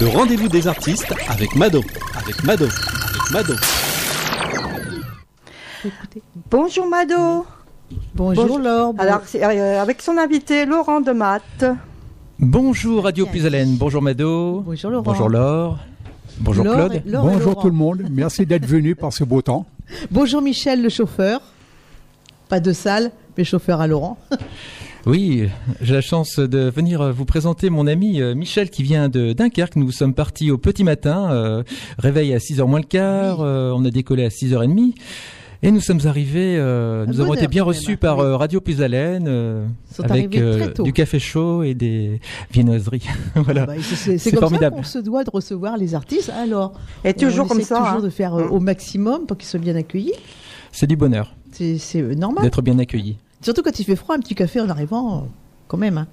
Le rendez-vous des artistes avec Mado, avec Mado, avec Mado. Bonjour Mado. Bonjour, Laure. Alors, euh, avec son invité Laurent de Matt. Bonjour Radio Plus Haleine, bonjour Mado. Bonjour Laurent. Bonjour Laure. Bonjour Laure Claude. et- Laure et Bonjour tout le monde, merci d'être venu par ce beau temps. Bonjour Michel, le chauffeur. Pas de salle, mais chauffeur à Laurent. Oui, j'ai la chance de venir euh, vous présenter mon ami euh, Michel qui vient de Dunkerque. Nous sommes partis au petit matin, euh, réveil à 6h moins le quart, euh, on a décollé à 6h30. Et nous sommes arrivés, euh, nous avons été bien reçus par Oui. euh, Radio Plus Haleine, euh, avec du café chaud et des viennoiseries. voilà. Bah, c'est- comme formidable. ça qu'on se doit de recevoir les artistes. Alors, Et toujours on comme ça. toujours hein. de faire euh, au maximum pour qu'ils soient bien accueillis. C'est du bonheur C'est normal. d'être bien accueilli. Surtout quand il fait froid, un petit café en arrivant, quand même. hein.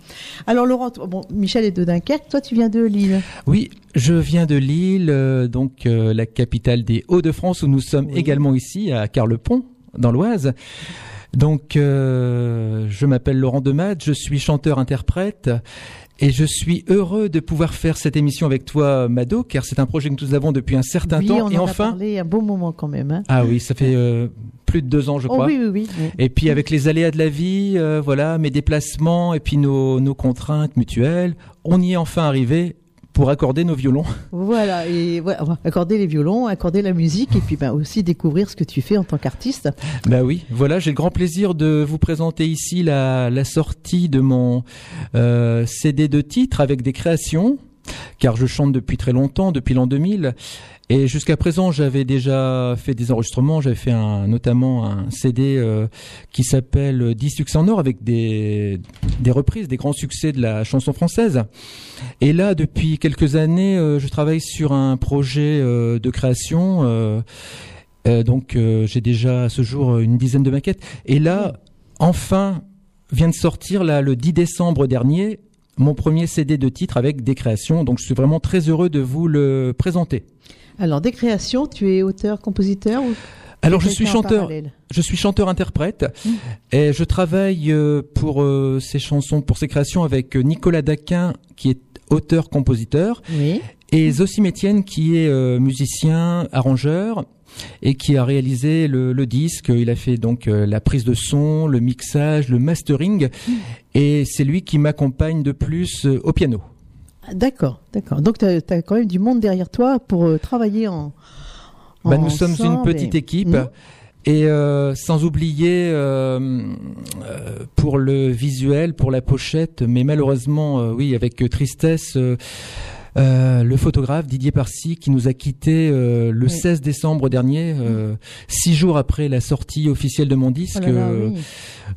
Alors Laurent, bon, Michel est de Dunkerque, toi tu viens de Lille. Oui, je viens de Lille, euh, donc euh, la capitale des Hauts-de-France, où nous sommes Oui. également ici, à Carlepont, dans l'Oise. Donc, euh, je m'appelle Laurent Demat, je suis chanteur-interprète. Et je suis heureux de pouvoir faire cette émission avec toi, Mado, car c'est un projet que nous avons depuis un certain oui, temps. on et en a enfin, parlé un bon moment quand même. hein. ah oui, ça fait euh, plus de deux ans, je Oh crois. oui, oui, oui. oui. Et puis avec les aléas de la vie, euh, voilà, mes déplacements et puis nos, nos contraintes mutuelles, on y est enfin arrivé pour accorder nos violons. Voilà, et voilà, accorder les violons, accorder la musique, et puis ben, aussi découvrir ce que tu fais en tant qu'artiste. Bah oui, voilà, j'ai le grand plaisir de vous présenter ici la, la sortie de mon euh, CD de titres avec des créations, car je chante depuis très longtemps, depuis l'an 2000. Et jusqu'à présent, j'avais déjà fait des enregistrements. J'avais fait un, notamment un CD euh, qui s'appelle 10 succès en or avec des, des reprises, des grands succès de la chanson française. Et là, depuis quelques années, euh, je travaille sur un projet euh, de création. euh, euh, donc, euh, j'ai déjà à ce jour une dizaine de maquettes. Et là, enfin, vient de sortir là le 10 décembre dernier mon premier CD de titre avec des créations. Donc, je suis vraiment très heureux de vous le présenter. Alors, des créations, tu es auteur, compositeur ou Alors, je suis chanteur. Je suis chanteur-interprète et je travaille euh, pour euh, ces chansons, pour ces créations avec euh, Nicolas Daquin qui est auteur-compositeur Oui. et Zossim Etienne qui est musicien, arrangeur et qui a réalisé le, le disque. Il a fait donc la prise de son, le mixage, le mastering et c'est lui qui m'accompagne de plus au piano. D'accord, d'accord. Donc, tu as, quand même du monde derrière toi pour euh, travailler en. Bah, nous sommes une petite et- équipe. Mhm. Et euh, sans oublier euh, euh, pour le visuel, pour la pochette, mais malheureusement, euh, oui, avec tristesse, euh, le photographe Didier Parcy qui nous a quittés euh, le Oui. 16 décembre dernier, euh, six jours après la sortie officielle de mon Oh disque. là là, oui.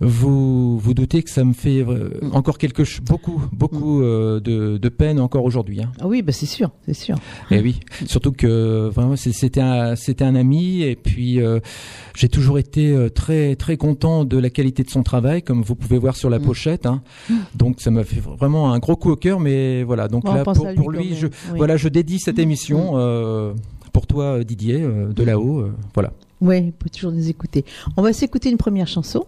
Vous vous doutez que ça me fait Mm. encore quelque beaucoup, beaucoup euh, de, de peine encore aujourd'hui. Hein. Ah oui, bah, c'est sûr, c'est sûr. Et oui, surtout que vraiment c'est- c'était un c'était un ami et puis euh, j'ai toujours été très très content de la qualité de son travail comme vous pouvez voir sur la Mm. pochette. Hein. Donc ça m'a fait vraiment un gros coup au cœur. Mais voilà, donc Bon, là pour, lui je oui. voilà, je dédie cette Mm. émission euh, pour toi Didier euh, de là-haut. euh, voilà. Oui, peut toujours nous écouter. On va s'écouter une première chanson.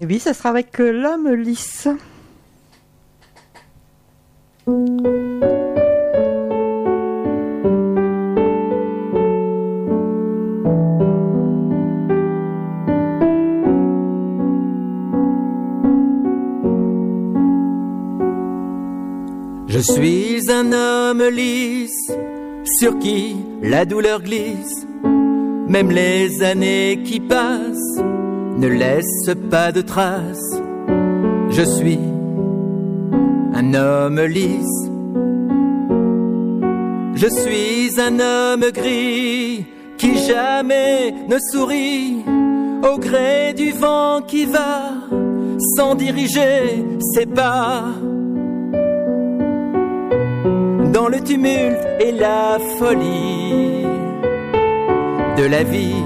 Et oui, ça sera avec euh, l'homme lisse. Je suis un homme lisse, sur qui la douleur glisse. Même les années qui passent ne laissent pas de traces. Je suis un homme lisse. Je suis un homme gris qui jamais ne sourit au gré du vent qui va sans diriger ses pas dans le tumulte et la folie de la vie.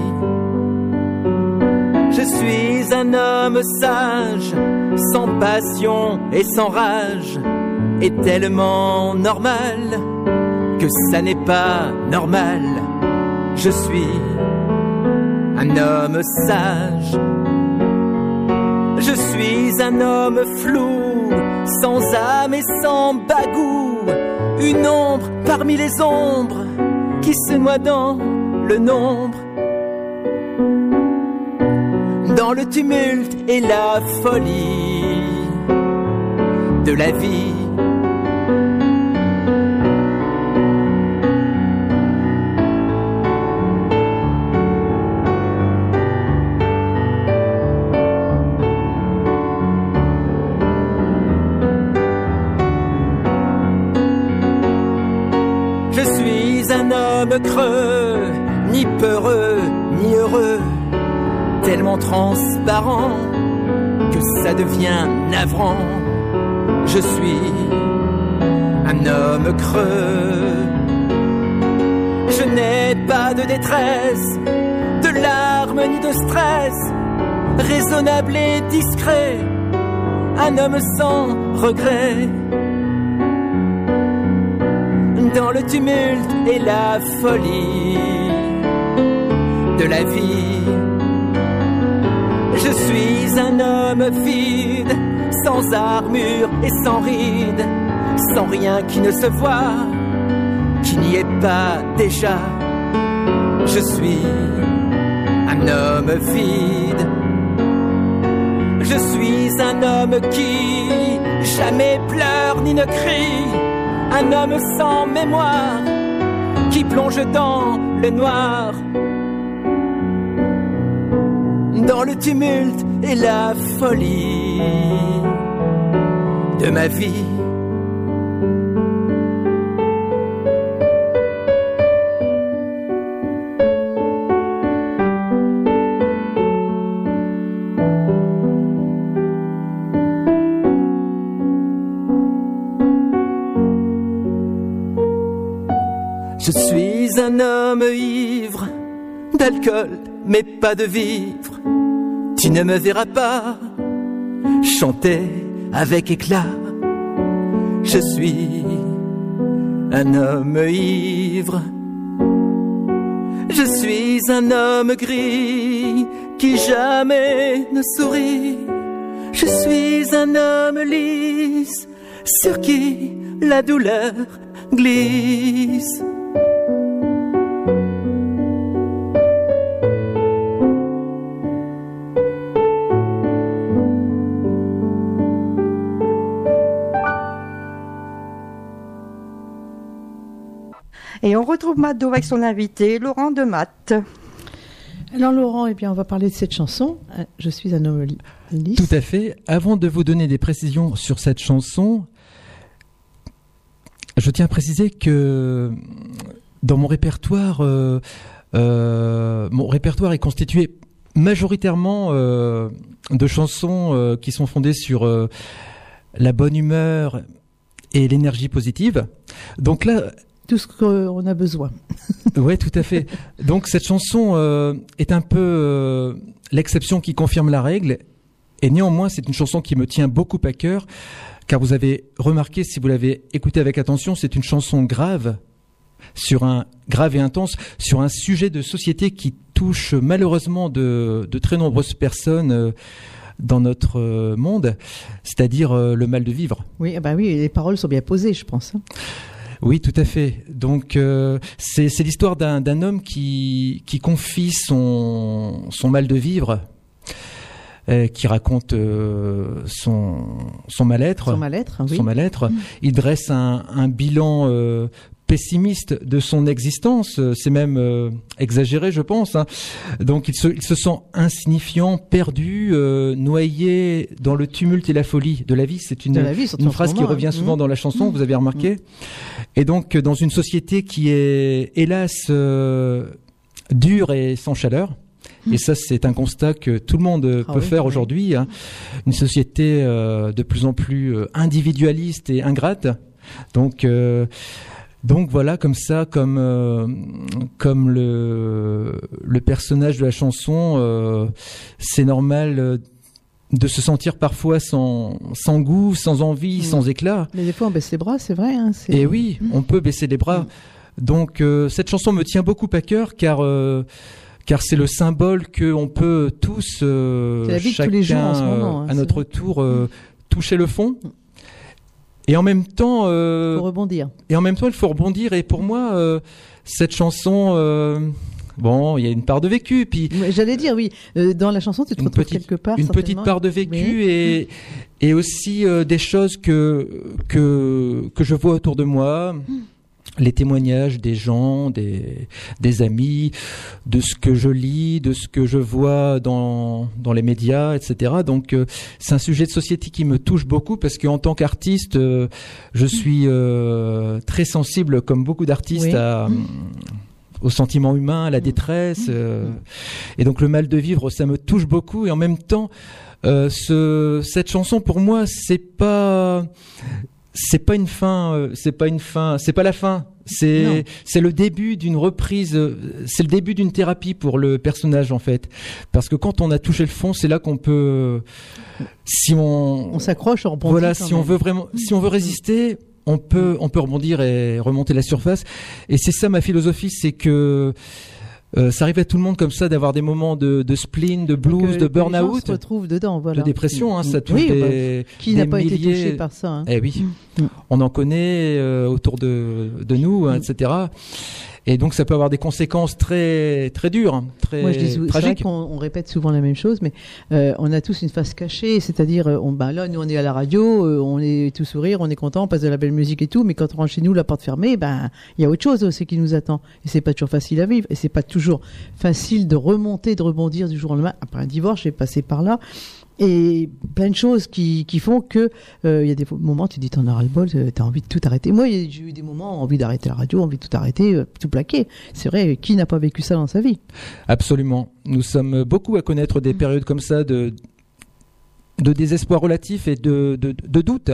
Je suis un homme sage, sans passion et sans rage, et tellement normal que ça n'est pas normal. Je suis un homme sage. Je suis un homme flou, sans âme et sans bagout, une ombre parmi les ombres qui se noie dans le nombre, dans le tumulte et la folie de la vie. Un homme creux, ni peureux, ni heureux, tellement transparent que ça devient navrant. Je suis un homme creux. Je n'ai pas de détresse, de larmes ni de stress, raisonnable et discret, un homme sans regret dans le tumulte et la folie de la vie. Je suis un homme vide, sans armure et sans rides, sans rien qui ne se voit, qui n'y est pas déjà. Je suis un homme vide. Je suis un homme qui jamais pleure ni ne crie un homme sans mémoire qui plonge dans le noir, dans le tumulte et la folie de ma vie. D'alcool, mais pas de vivre. Tu ne me verras pas chanter avec éclat. Je suis un homme ivre. Je suis un homme gris qui jamais ne sourit. Je suis un homme lisse sur qui la douleur glisse. Retrouve Mado avec son invité, Laurent de Matt. Alors Laurent, eh bien, on va parler de cette chanson. Je suis un homme lisse. Tout à fait. Avant de vous donner des précisions sur cette chanson, je tiens à préciser que dans mon répertoire, euh, euh, mon répertoire est constitué majoritairement euh, de chansons euh, qui sont fondées sur euh, la bonne humeur et l'énergie positive. Donc là, Tout ce qu'on a besoin. Ouais, tout à fait. Donc cette chanson euh, est un peu euh, l'exception qui confirme la règle, et néanmoins c'est une chanson qui me tient beaucoup à cœur, car vous avez remarqué, si vous l'avez écoutée avec attention, c'est une chanson grave sur un grave et intense sur un sujet de société qui touche malheureusement de, de très nombreuses personnes euh, dans notre monde, c'est-à-dire le mal de vivre. Oui, ah bah oui, les paroles sont bien posées, je pense. Oui, tout à fait. Donc euh, c'est l'histoire d'un homme qui qui confie son son mal de vivre, euh, qui raconte euh, son son mal-être, Son mal-être, oui. son mal-être. Il dresse un un bilan euh, pessimiste de son existence. Euh, C'est même euh, exagéré, je pense. hein. Donc il se, il se sent insignifiant, perdu, euh, noyé dans le tumulte et la folie de la vie. C'est une, vie, phrase qui moment, revient hein. souvent Mmh. dans la chanson, vous avez remarqué. Et donc dans une société qui est hélas euh, dure et sans chaleur. Et ça, c'est un constat que tout le monde Ah peut oui, faire oui. aujourd'hui. hein. Une société de plus en plus individualiste et ingrate. Donc, euh, donc voilà, comme ça, comme euh, comme le le personnage de la chanson, euh, c'est normal euh, de se sentir parfois sans sans goût, sans envie, Mm. sans éclat. Mais des fois, on baisse les bras, c'est vrai. Hein, c'est- Et oui, on peut baisser les bras. Donc euh, cette chanson me tient beaucoup à cœur car car c'est le symbole que on peut tous C'est la vie de tous les jours en ce chacun, moment, hein, à notre tour toucher le fond. Et en même temps, euh, Faut rebondir. et en même temps, il faut rebondir. Et pour moi, euh, cette chanson, euh, bon, il y a une part de vécu, puis J'allais dire, oui, euh, dans la chanson, tu te une retrouves petite, quelque part. une petite part de vécu Oui. et et aussi euh, des choses que que que je vois autour de moi. Les témoignages des gens, des, des amis, de ce que je lis, de ce que je vois dans, dans les médias, etc. Donc euh, c'est un sujet de société qui me touche beaucoup parce qu'en tant qu'artiste, euh, je suis euh, très sensible, comme beaucoup d'artistes, Oui. à, au sentiment humain, à la détresse. euh, et donc le mal de vivre, ça me touche beaucoup. Et en même temps, euh, ce, cette chanson, pour moi, c'est pas, c'est pas une fin, euh, c'est pas une fin, c'est pas la fin. C'est, c'est le début d'une reprise, euh, c'est le début d'une thérapie pour le personnage en fait, parce que quand on a touché le fond, c'est là qu'on peut, si on, On s'accroche, on voilà, si on même. veut vraiment, si on veut résister, on peut, on peut rebondir et remonter la surface. Et c'est ça ma philosophie, c'est que euh, ça arrive à tout le monde comme ça d'avoir des moments de, de spleen, de blues, que de burn-out, se retrouvent dedans, voilà. de dépression. Hein, ça touche Oui, bah, des, qui n'a pas été milliers- touché par ça hein. Eh oui, Mm. on en connaît euh, autour de, de nous, hein, etc. Et donc ça peut avoir des conséquences très très dures, hein, très Moi, je dis, tragiques. qu'on on répète souvent la même chose, mais euh, on a tous une face cachée, c'est-à-dire, euh, on, ben là, nous, on est à la radio, euh, on est tout sourire, on est content, on passe de la belle musique et tout, mais quand on rentre chez nous, la porte fermée, ben, il y a autre chose aussi qui nous attend. Et c'est pas toujours facile à vivre, et c'est pas toujours facile de remonter, de rebondir du jour au lendemain. Après un divorce, j'ai passé par là. Et plein de choses qui, qui font que euh, il y a des moments tu dis t'en as ras le bol t'as envie de tout arrêter moi j'ai eu des moments envie d'arrêter la radio envie de tout arrêter euh, tout plaquer c'est vrai qui n'a pas vécu ça dans sa vie? Absolument. Nous sommes beaucoup à connaître des périodes comme ça de de désespoir relatif et de, de, de doute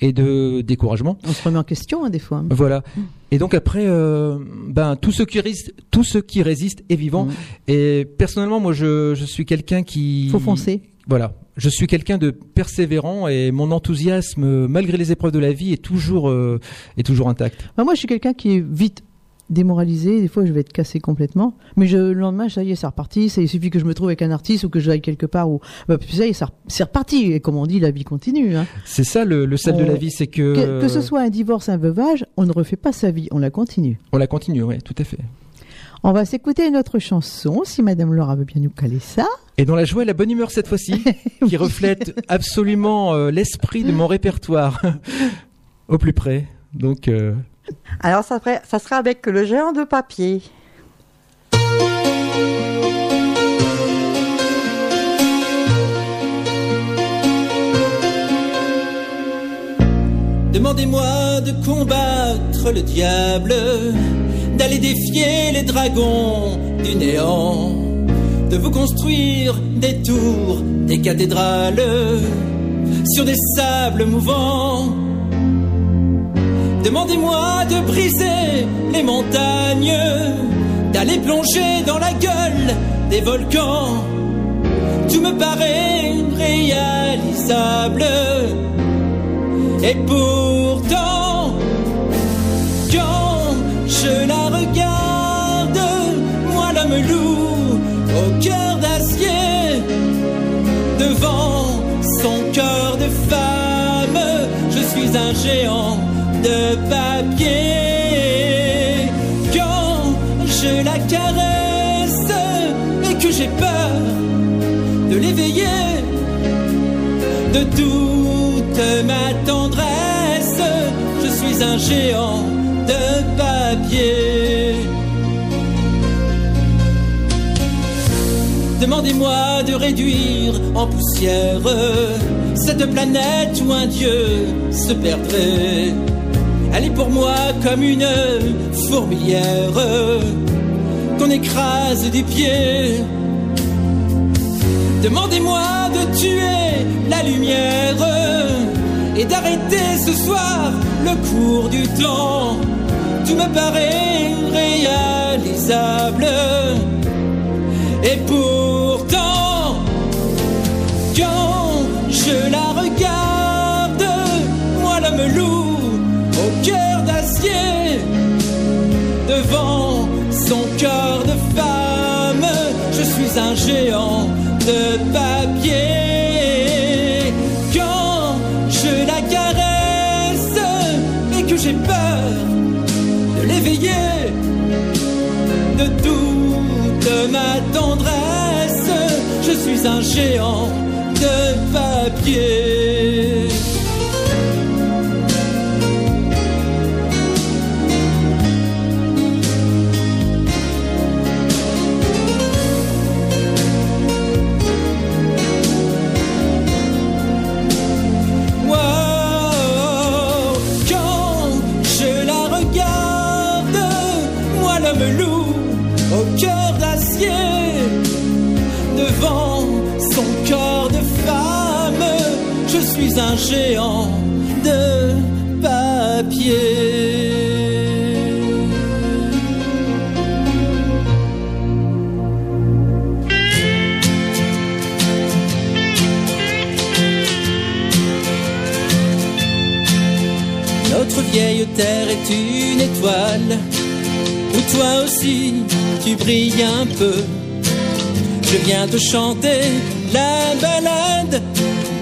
et de découragement. On se remet en question hein, des fois. Voilà. Et donc après, euh, ben tout ce qui résiste, tout ce qui résiste est vivant. Mm. Et personnellement, moi, je, je suis quelqu'un qui Faut foncer. Voilà. Je suis quelqu'un de persévérant et mon enthousiasme, malgré les épreuves de la vie, est toujours euh, est toujours intact. Bah, moi, je suis quelqu'un qui est vite démoralisé. Des fois, je vais être cassé complètement. Mais je, le lendemain, ça y est, c'est reparti. Ça, il suffit que je me trouve avec un artiste ou que j'aille quelque part où, bah, ça y est, c'est reparti. Et comme on dit, la vie continue. Hein. C'est ça le, le sel de la vie, c'est que Que, que ce soit un divorce, un veuvage, on ne refait pas sa vie, on la continue. on la continue, ouais, tout à fait. On va s'écouter une autre chanson, si Madame Laura veut bien nous caler ça. Et dans la joie et la bonne humeur cette fois-ci, qui reflète absolument euh, l'esprit de mon répertoire au plus près. Donc, euh, Alors, ça, ferait- ça sera avec le géant de papier. Demandez-moi de combattre le diable, d'aller défier les dragons du néant, de vous construire des tours, des cathédrales sur des sables mouvants. Demandez-moi de briser les montagnes, d'aller plonger dans la gueule des volcans. Tout me paraît réalisable. Et pourtant, quand je la je suis un géant de papier. Quand je la caresse et que j'ai peur de l'éveiller, de toute ma tendresse, je suis un géant de papier. Demandez-moi de réduire en poussière cette planète où un dieu se perdrait. Elle est pour moi comme une fourmilière qu'on écrase du pied. Demandez-moi de tuer la lumière et d'arrêter ce soir le cours du temps. Tout me paraît réalisable. Et quand je la regarde, moi l'homme loup au cœur d'acier, devant son cœur de femme, je suis un géant de papier. Quand je la caresse peur de l'éveiller de toute ma tendresse. Un géant de papier. Géant de papier. Notre vieille terre est une étoile où toi aussi tu brilles un peu. Je viens te chanter la balade,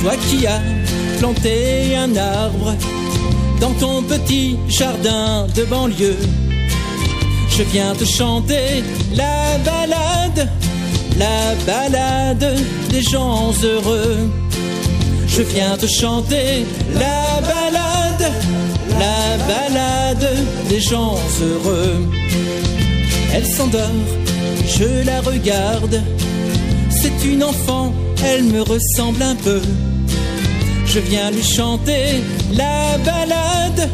Toi qui as planté un arbre dans ton petit jardin de banlieue, je viens te chanter la balade, la balade des gens heureux. Je viens te chanter la balade, la balade des gens heureux. Elle s'endort, je la regarde. C'est une enfant, elle me ressemble un peu. Je viens lui chanter la balade,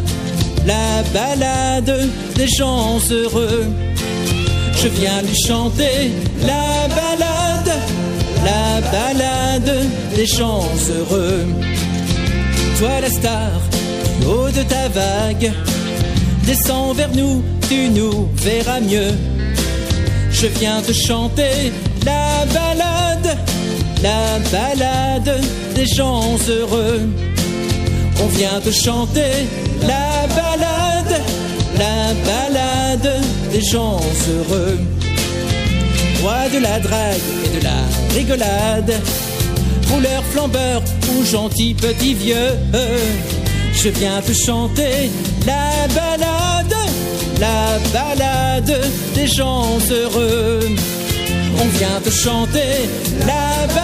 la balade des gens heureux. Je viens lui chanter la balade, la balade des gens heureux. Toi la star, haut de ta vague, descends vers nous, tu nous verras mieux. Je viens te chanter la balade, la balade des gens heureux. On vient te chanter la balade, la balade des gens heureux. Roi de la drague et de la rigolade, rouleur flambeur ou gentil petit vieux. Je viens te chanter la balade, la balade des gens heureux. On vient te chanter la balade,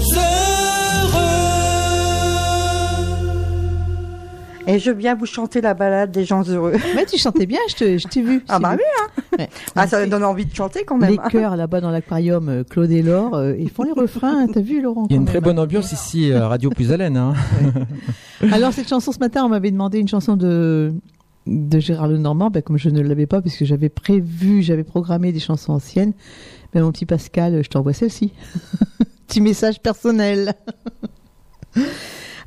Et je viens vous chanter la balade des gens heureux. Mais tu chantais bien, je te- je t'ai vu. Ah bah oui, hein. Ouais. Ah, ça donne envie de chanter quand même. Les chœurs là-bas dans l'aquarium, euh, Claude et Laure, euh, ils font les refrains. T'as vu, Laurent Il y a une très bonne ambiance ici à Radio Plus Haleine. Hein. Alors cette chanson ce matin, on m'avait demandé une chanson de de Gérard Lenormand, ben, comme je ne l'avais pas puisque j'avais prévu, j'avais programmé des chansons anciennes. Ben, mon petit Pascal, je t'envoie celle-ci. petit message personnel.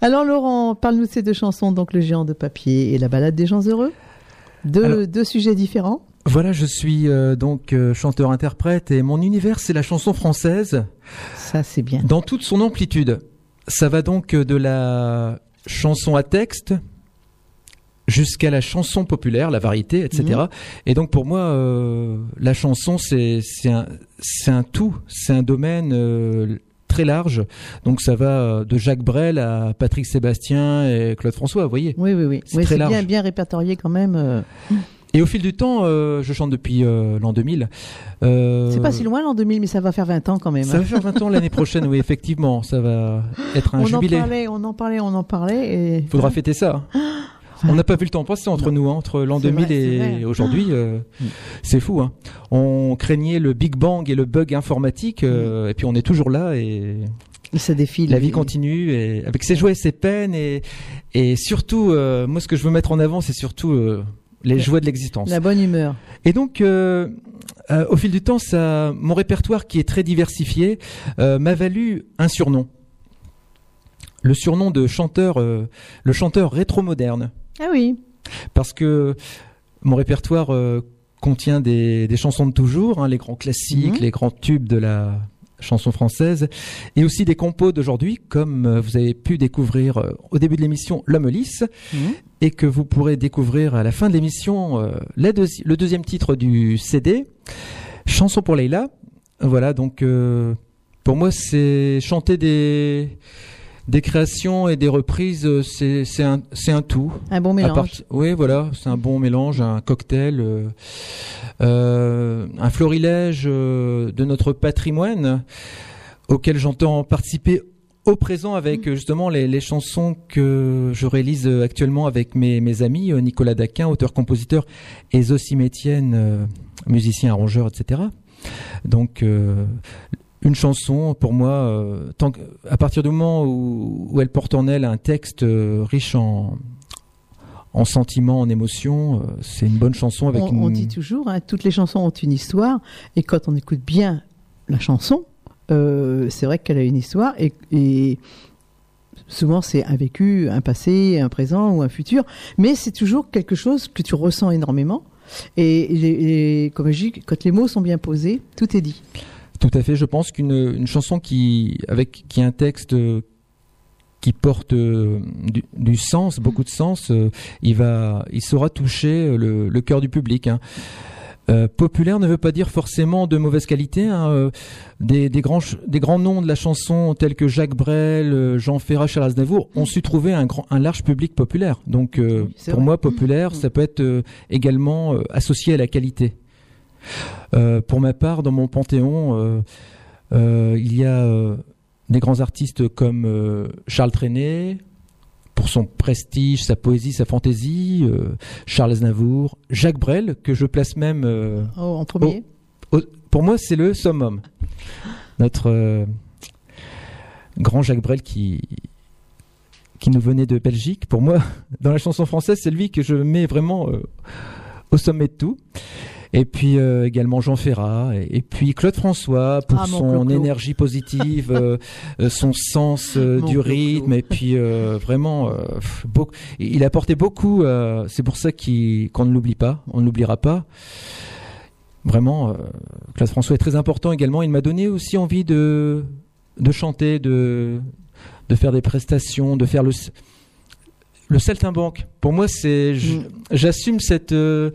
Alors Laurent, parle-nous de ces deux chansons, donc Le géant de papier et La balade des gens heureux. Deux, Alors- deux sujets différents. Voilà, je suis euh, donc euh, chanteur-interprète et mon univers c'est la chanson française Ça c'est bien. dans toute son amplitude. Ça va donc euh, de la chanson à texte jusqu'à la chanson populaire, la variété, etc. Et donc pour moi, euh, la chanson, c'est un, un tout, c'est un domaine très large. Donc ça va euh, de Jacques Brel à Patrick Sébastien et Claude François, vous voyez. Oui, oui, oui. C'est Oui, très c'est bien, large. bien répertorié quand même. euh. Et au fil du temps, euh, je chante depuis euh, l'an 2000. Euh, C'est pas si loin l'an 2000, mais ça va faire 20 ans quand même. Ça va faire 20 ans l'année prochaine, oui, effectivement. Ça va être un on jubilé. en parlait, on en parlait, on en parlait. Et... Faudra fêter ça. On n'a pas vu le temps passer entre nous, hein, entre l'an C'est 2000 vrai, c'est et aujourd'hui. euh, c'est fou. Hein. On craignait le Big Bang et le bug informatique, euh, et puis on est toujours là et Ça défile. la vie continue et avec ses joies et ses peines et et surtout, euh, moi ce que je veux mettre en avant, c'est surtout euh, les joies de l'existence. La bonne humeur. Et donc, euh, euh, au fil du temps, ça, mon répertoire qui est très diversifié euh, m'a valu un surnom. Le surnom de chanteur, euh, le chanteur rétro-moderne. Ah oui. Parce que mon répertoire euh, contient des, des chansons de toujours, hein, les grands classiques, Mhm. les grands tubes de la chanson française, et aussi des compos d'aujourd'hui, comme euh, vous avez pu découvrir euh, au début de l'émission L'homme lisse, Mhm. et que vous pourrez découvrir à la fin de l'émission deuxi- le deuxième titre du CD, Chanson pour Leïla. Voilà, donc pour moi, c'est chanter des, des créations et des reprises, euh, c'est c'est un, c'est un tout. Un bon mélange. part- Oui, voilà, c'est un bon mélange, un cocktail, euh, euh, un florilège de notre patrimoine auquel j'entends participer au présent avec euh, justement les, les chansons que je réalise actuellement avec mes, mes amis, Nicolas Daquin, auteur-compositeur, et euh, musicien, arrangeur, etc. Donc, euh, une chanson, pour moi, euh, tant que- à partir du moment où, où elle porte en elle un texte euh, riche en, en sentiments, en émotions, euh, c'est une bonne chanson avec on, une... on dit toujours, hein, toutes les chansons ont une histoire, et quand on écoute bien la chanson, c'est vrai qu'elle a une histoire, et, et souvent c'est un vécu, un passé, un présent ou un futur, mais c'est toujours quelque chose que tu ressens énormément. Et, et comme je dis, quand les mots sont bien posés, tout est dit. Tout à fait. Je pense qu'une une chanson qui avec qui a un texte euh, qui porte euh, du, du sens, beaucoup de sens, euh, il va, il saura toucher le, le cœur du public. hein. Euh, populaire ne veut pas dire forcément de mauvaise qualité. hein. Des, des grands, ch- des grands noms de la chanson tels que Jacques Brel, Jean Ferrat, Charles Aznavour ont su trouver un, grand, un large public populaire. Donc euh, pour vrai. moi, populaire, Mmh. ça peut être euh, également euh, associé à la qualité. Euh, pour ma part, dans mon panthéon, euh, euh, il y a des grands artistes comme Charles Trenet, pour son prestige, sa poésie, sa fantaisie, Charles Aznavour, Jacques Brel, que je place même, Oh, en premier. au- pour moi, c'est le summum. Notre euh, grand Jacques Brel qui qui nous venait de Belgique. Pour moi, dans la chanson française, c'est lui que je mets vraiment euh, au sommet de tout. Et puis euh, également Jean Ferrat, et, et puis Claude François pour Ah, son énergie positive, euh, euh, son sens euh, du rythme, et puis vraiment, beaucoup, il a apporté beaucoup. c'est pour ça qu'on ne l'oublie pas, on ne l'oubliera pas. Vraiment, euh, Claude François est très important également. Il m'a donné aussi envie de de chanter, de de faire des prestations, de faire le le saltimbanque. Pour moi, c'est Mm. j'assume cette euh,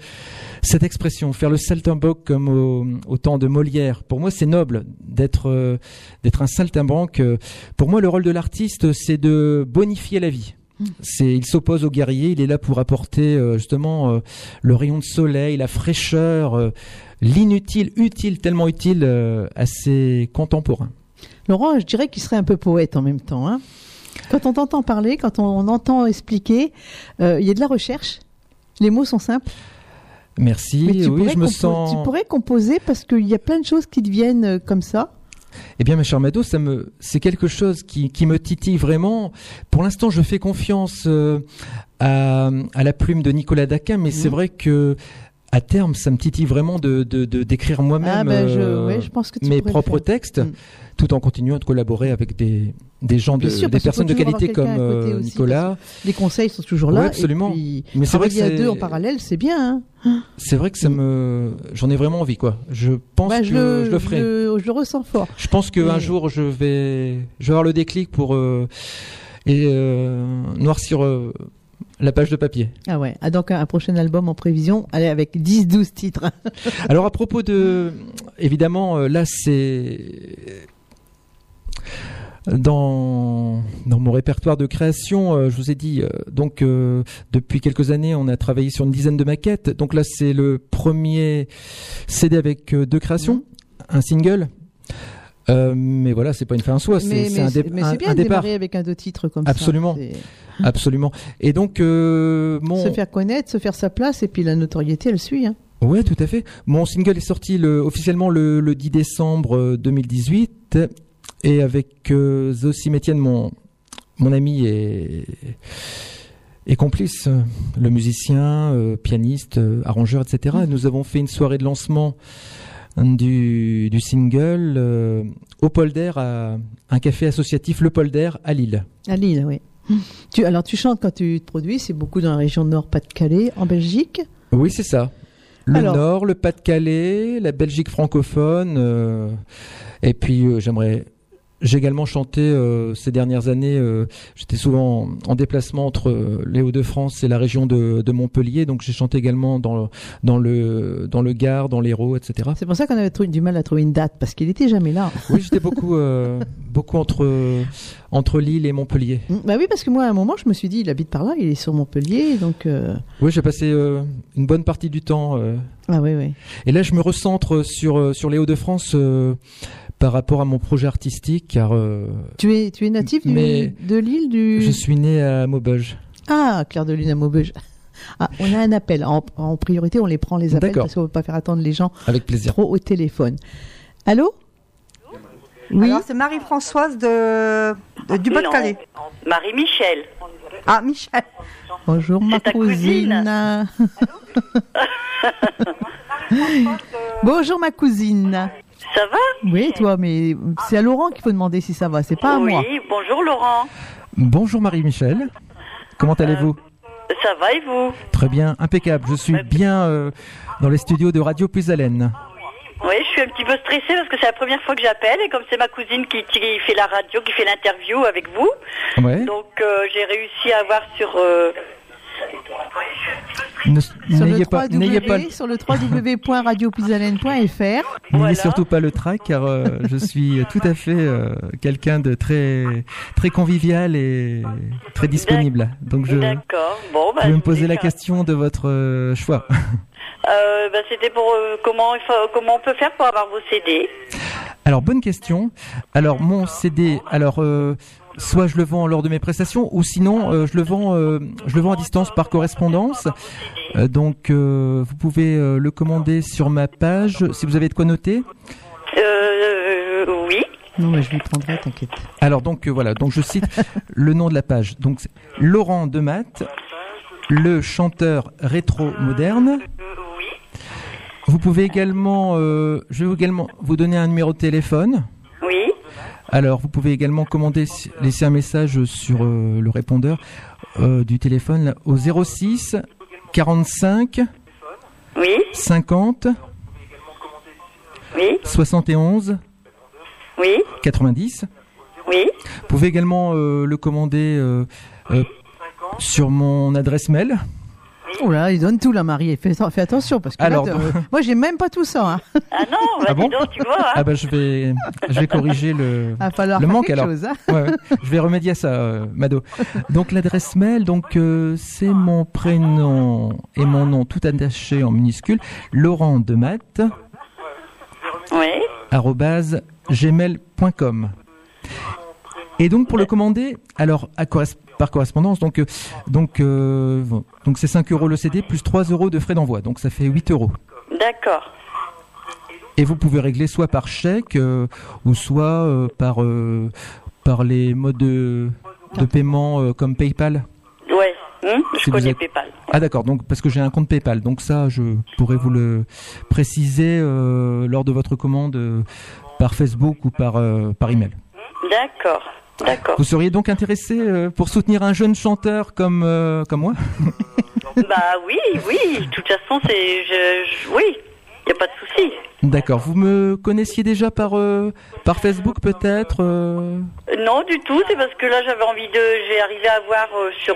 cette expression, faire le saltimbanque comme au, au temps de Molière. Pour moi, c'est noble d'être euh, d'être un saltimbanque. Pour moi, le rôle de l'artiste, c'est de bonifier la vie. Mm. C'est, il s'oppose au guerrier. Il est là pour apporter euh, justement euh, le rayon de soleil, la fraîcheur, euh, l'inutile, utile, tellement utile à ses contemporains. Laurent, je dirais qu'il serait un peu poète en même temps. Hein. Quand on t'entend parler, quand on entend expliquer, euh, il y a de la recherche. Les mots sont simples. Merci. Mais tu, oui, pourrais je me sens. tu pourrais composer parce qu'il y a plein de choses qui te viennent euh, comme ça. Eh bien, ma chère Mado, ça me, c'est quelque chose qui, qui me titille vraiment. Pour l'instant, je fais confiance euh, à, à la plume de Nicolas Daquin, mais c'est Mhm. vrai que à terme, ça me titille vraiment de, de, de- d'écrire moi-même ah ben je, euh, ouais, je pense que tu mes propres textes, Mhm. tout en continuant de collaborer avec des, des gens, de, sûr, des personnes de qualité comme euh, aussi, Nicolas. Les conseils sont toujours là. Ouais, absolument. Et puis, Mais c'est vrai que à deux en parallèle, c'est bien. Hein C'est vrai que ça me, j'en ai vraiment envie, quoi. Je pense Bah, que je, le, je le ferai. je, je le ressens fort. Je pense qu'un jour je vais, je vais avoir le déclic pour euh, et euh, noircir, euh, la page de papier. Ah ouais. Ah donc un prochain album en prévision, allez avec 10-12 titres. Alors à propos de, évidemment, euh, là c'est dans dans mon répertoire de création, euh, je vous ai dit euh, donc euh, depuis quelques années, on a travaillé sur une dizaine de maquettes. Donc là, c'est le premier CD avec deux créations, un single. Euh, mais voilà, c'est pas une fin en soi, c'est mais c'est mais un, dé- mais un- c'est bien un de départ. démarrer avec un deux titres comme Absolument. ça. Absolument. Et donc euh, mon Se faire connaître, se faire sa place, et puis la notoriété, elle suit. Hein. Ouais, tout à fait. Mon single est sorti le, officiellement le, le 10 décembre euh, 2018 et avec euh, Zossim Etienne, mon, mon ami et, et complice, euh, le musicien, euh, pianiste, euh, arrangeur, etc. Nous avons fait une soirée de lancement du, du single euh, au Polder, à un café associatif Le Polder à Lille. À Lille, oui. Tu, alors tu chantes quand tu te produis, c'est beaucoup dans la région Nord-Pas-de-Calais, en Belgique. Oui, c'est ça. Le Alors- Nord, le Pas-de-Calais, la Belgique francophone. euh, et puis euh, j'aimerais. J'ai également chanté euh, ces dernières années. euh, J'étais souvent en, en déplacement entre euh, les Hauts-de-France et la région de, de Montpellier, donc j'ai chanté également dans le, dans le dans le Gard, dans l'Hérault, etc. C'est pour ça qu'on avait trouvé du mal à trouver une date, parce qu'il était jamais là. Oui, j'étais beaucoup euh, beaucoup entre entre Lille et Montpellier. Mm, Bah oui, parce que moi, à un moment, je me suis dit, il habite par là, il est sur Montpellier, donc... euh, Oui, j'ai passé une bonne partie du temps. euh, Ah oui, oui. Et là, je me recentre sur sur les Hauts-de-France euh, par rapport à mon projet artistique, car euh, Tu es, tu es natif du- de l'île du... je suis né à Maubeuge. Ah, Claire de Lune à Maubeuge. Ah, on a un appel. En, en priorité, on les prend les appels D'accord. parce qu'on ne veut pas faire attendre les gens Avec plaisir. trop au téléphone. Allô? Oui, Alors, c'est Marie-Françoise de, de- du Pas-de-Calais. Marie-Michel. Ah, Michel. bonjour ma cousine. bonjour ma cousine. Ça va Oui, toi, mais c'est à Laurent qu'il faut demander si ça va, c'est pas à Oui, moi. bonjour Laurent. Bonjour Marie-Michel. Comment allez-vous Ça va et vous Très bien, impeccable. Je suis bien euh, dans les studios de Radio Plus Haleine. Oui, je suis un petit peu stressée parce que c'est la première fois que j'appelle et comme c'est ma cousine qui, qui fait la radio, qui fait l'interview avec vous, Ouais. donc euh, j'ai réussi à avoir sur... N'ayez pas, 3W, n'ayez pas, sur le www.radiopuisalène.fr. n'ayez Voilà. surtout pas le trac, car euh, je suis tout à fait euh, quelqu'un de très très convivial et très disponible. Donc je, bon, bah, pouvez me poser la question de votre euh, choix. Euh, bah, C'était pour euh, comment, comment on peut faire pour avoir vos CD Alors bonne question. Alors mon CD, alors euh, soit je le vends lors de mes prestations, ou sinon euh, je le vends, euh, je le vends à distance par correspondance. Euh, donc euh, vous pouvez euh, le commander sur ma page si vous avez de quoi noter. euh, Oui, Non, mais je lui prendrai, t'inquiète. Alors donc euh, voilà, donc je cite le nom de la page. Donc c'est Laurent Demat, le chanteur rétro moderne. Vous pouvez également, euh, je vais également vous donner un numéro de téléphone. Alors, vous pouvez également commander, laisser un message sur euh, le répondeur euh, du téléphone là, au 06 45 oui, 50 oui, 71 oui, 90. oui. Vous pouvez également euh, le commander sur mon adresse mail. Oh là, il donne tout là, Marie. Fais, fais attention parce que Alors, là, t'as- moi, j'ai même pas tout ça. Hein. Ah non, bah Ah bon dis donc, tu vois. hein. Ah bah je vais, je vais corriger le. Falloir Le manque, quelque alors. chose. Hein. Ouais, ouais. Je vais remédier à ça, euh, Mado. Donc l'adresse mail, donc euh, c'est mon prénom et mon nom tout attaché en minuscule, Laurent Demat. Oui, gmail.com. Et donc pour le commander, alors à corres- par correspondance, donc euh, donc euh, donc c'est 5 euros le CD plus 3 euros de frais d'envoi, donc ça fait 8 euros. d'accord. Et vous pouvez régler soit par chèque euh, ou soit euh, par par les modes de, de paiement comme PayPal. Ouais, hum, je Si connais PayPal. Ah d'accord, donc parce que j'ai un compte PayPal, donc ça je pourrais vous le préciser lors de votre commande par Facebook ou par par email. D'accord, d'accord. Vous seriez donc intéressé euh, pour soutenir un jeune chanteur comme euh, comme moi? Bah oui, oui. De toute façon, c'est, je, je- oui. Il n'y a pas de souci. D'accord. Vous me connaissiez déjà par euh, par Facebook peut-être euh? Non, du tout. C'est parce que là, j'avais envie de. J'ai arrivé à voir sur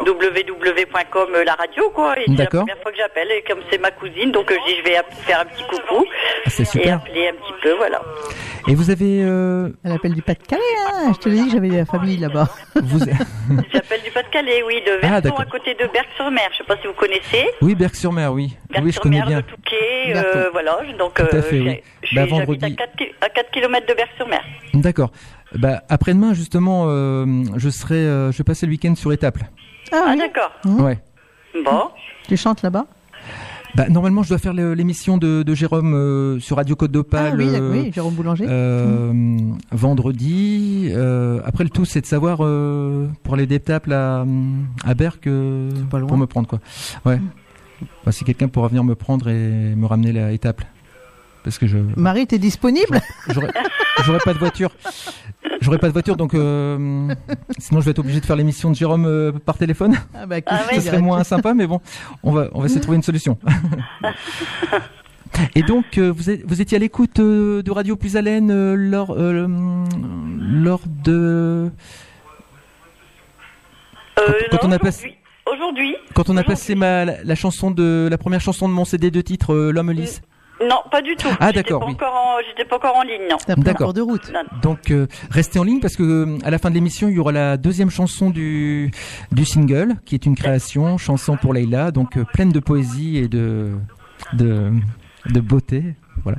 www.com euh, la radio, quoi. Et c'est la première fois que j'appelle. Et comme c'est ma cousine, donc euh, je dis, je vais faire un petit coucou Ah, C'est et super. appeler un petit peu, voilà. Et vous avez euh, Elle appelle du Pas-de-Calais, hein Je te l'ai dit que j'avais de la famille là-bas. vous J'appelle du Pas-de-Calais, oui, de Ah, Verson d'accord. à côté de Berck-sur-Mer. Je sais pas si vous connaissez. oui Berck-sur-Mer, oui. Oui, je connais Berck-sur-Mer, bien. de Touquet, euh, voilà. Donc, Tout à euh, fait, oui. je suis- Bah, j'habite vendredi- à 4, à 4 km de Berck-sur-Mer. D'accord. Bah, après-demain, justement, euh, je serai, euh, je vais passer le week-end sur Étaples. Ah, oui. d'accord. Mhm. Ouais. Bon. Tu chantes là-bas? Bah, normalement, je dois faire l'émission de, de Jérôme euh, sur Radio Côte d'Opale. Ah oui, euh, d'accord, oui, Jérôme Boulanger. euh, vendredi. Euh, après, le tout, c'est de savoir euh, pour aller d'Étaples à, à Berck euh, pas loin. pour me prendre quoi. Ouais. Bah, si quelqu'un pourra venir me prendre et me ramener la Étaples. Parce que je Marie, t'es disponible? J'aurais pas de voiture. J'aurais pas de voiture, donc euh, sinon je vais être obligé de faire l'émission de Jérôme euh, par téléphone. Ah bah, Ah. Ce serait moins sympa, mais bon, on va, on va essayer de trouver une solution. Et donc, euh, vous, êtes- vous étiez à l'écoute euh, de Radio Plus Haleine euh, lors, euh, lors de Euh, Quand non, on a passé- aujourd'hui- quand on a passé ma, la, la chanson de la première chanson de mon CD de titre euh, L'homme lisse. Non, pas du tout. Ah, J'étais d'accord, pas oui. J'étais pas encore en ligne, non. D'accord. cours de route. Non. Donc euh, restez en ligne parce que euh, à la fin de l'émission il y aura la deuxième chanson du du single qui est une création chanson pour Leïla donc euh, pleine de poésie et de de de beauté. Voilà.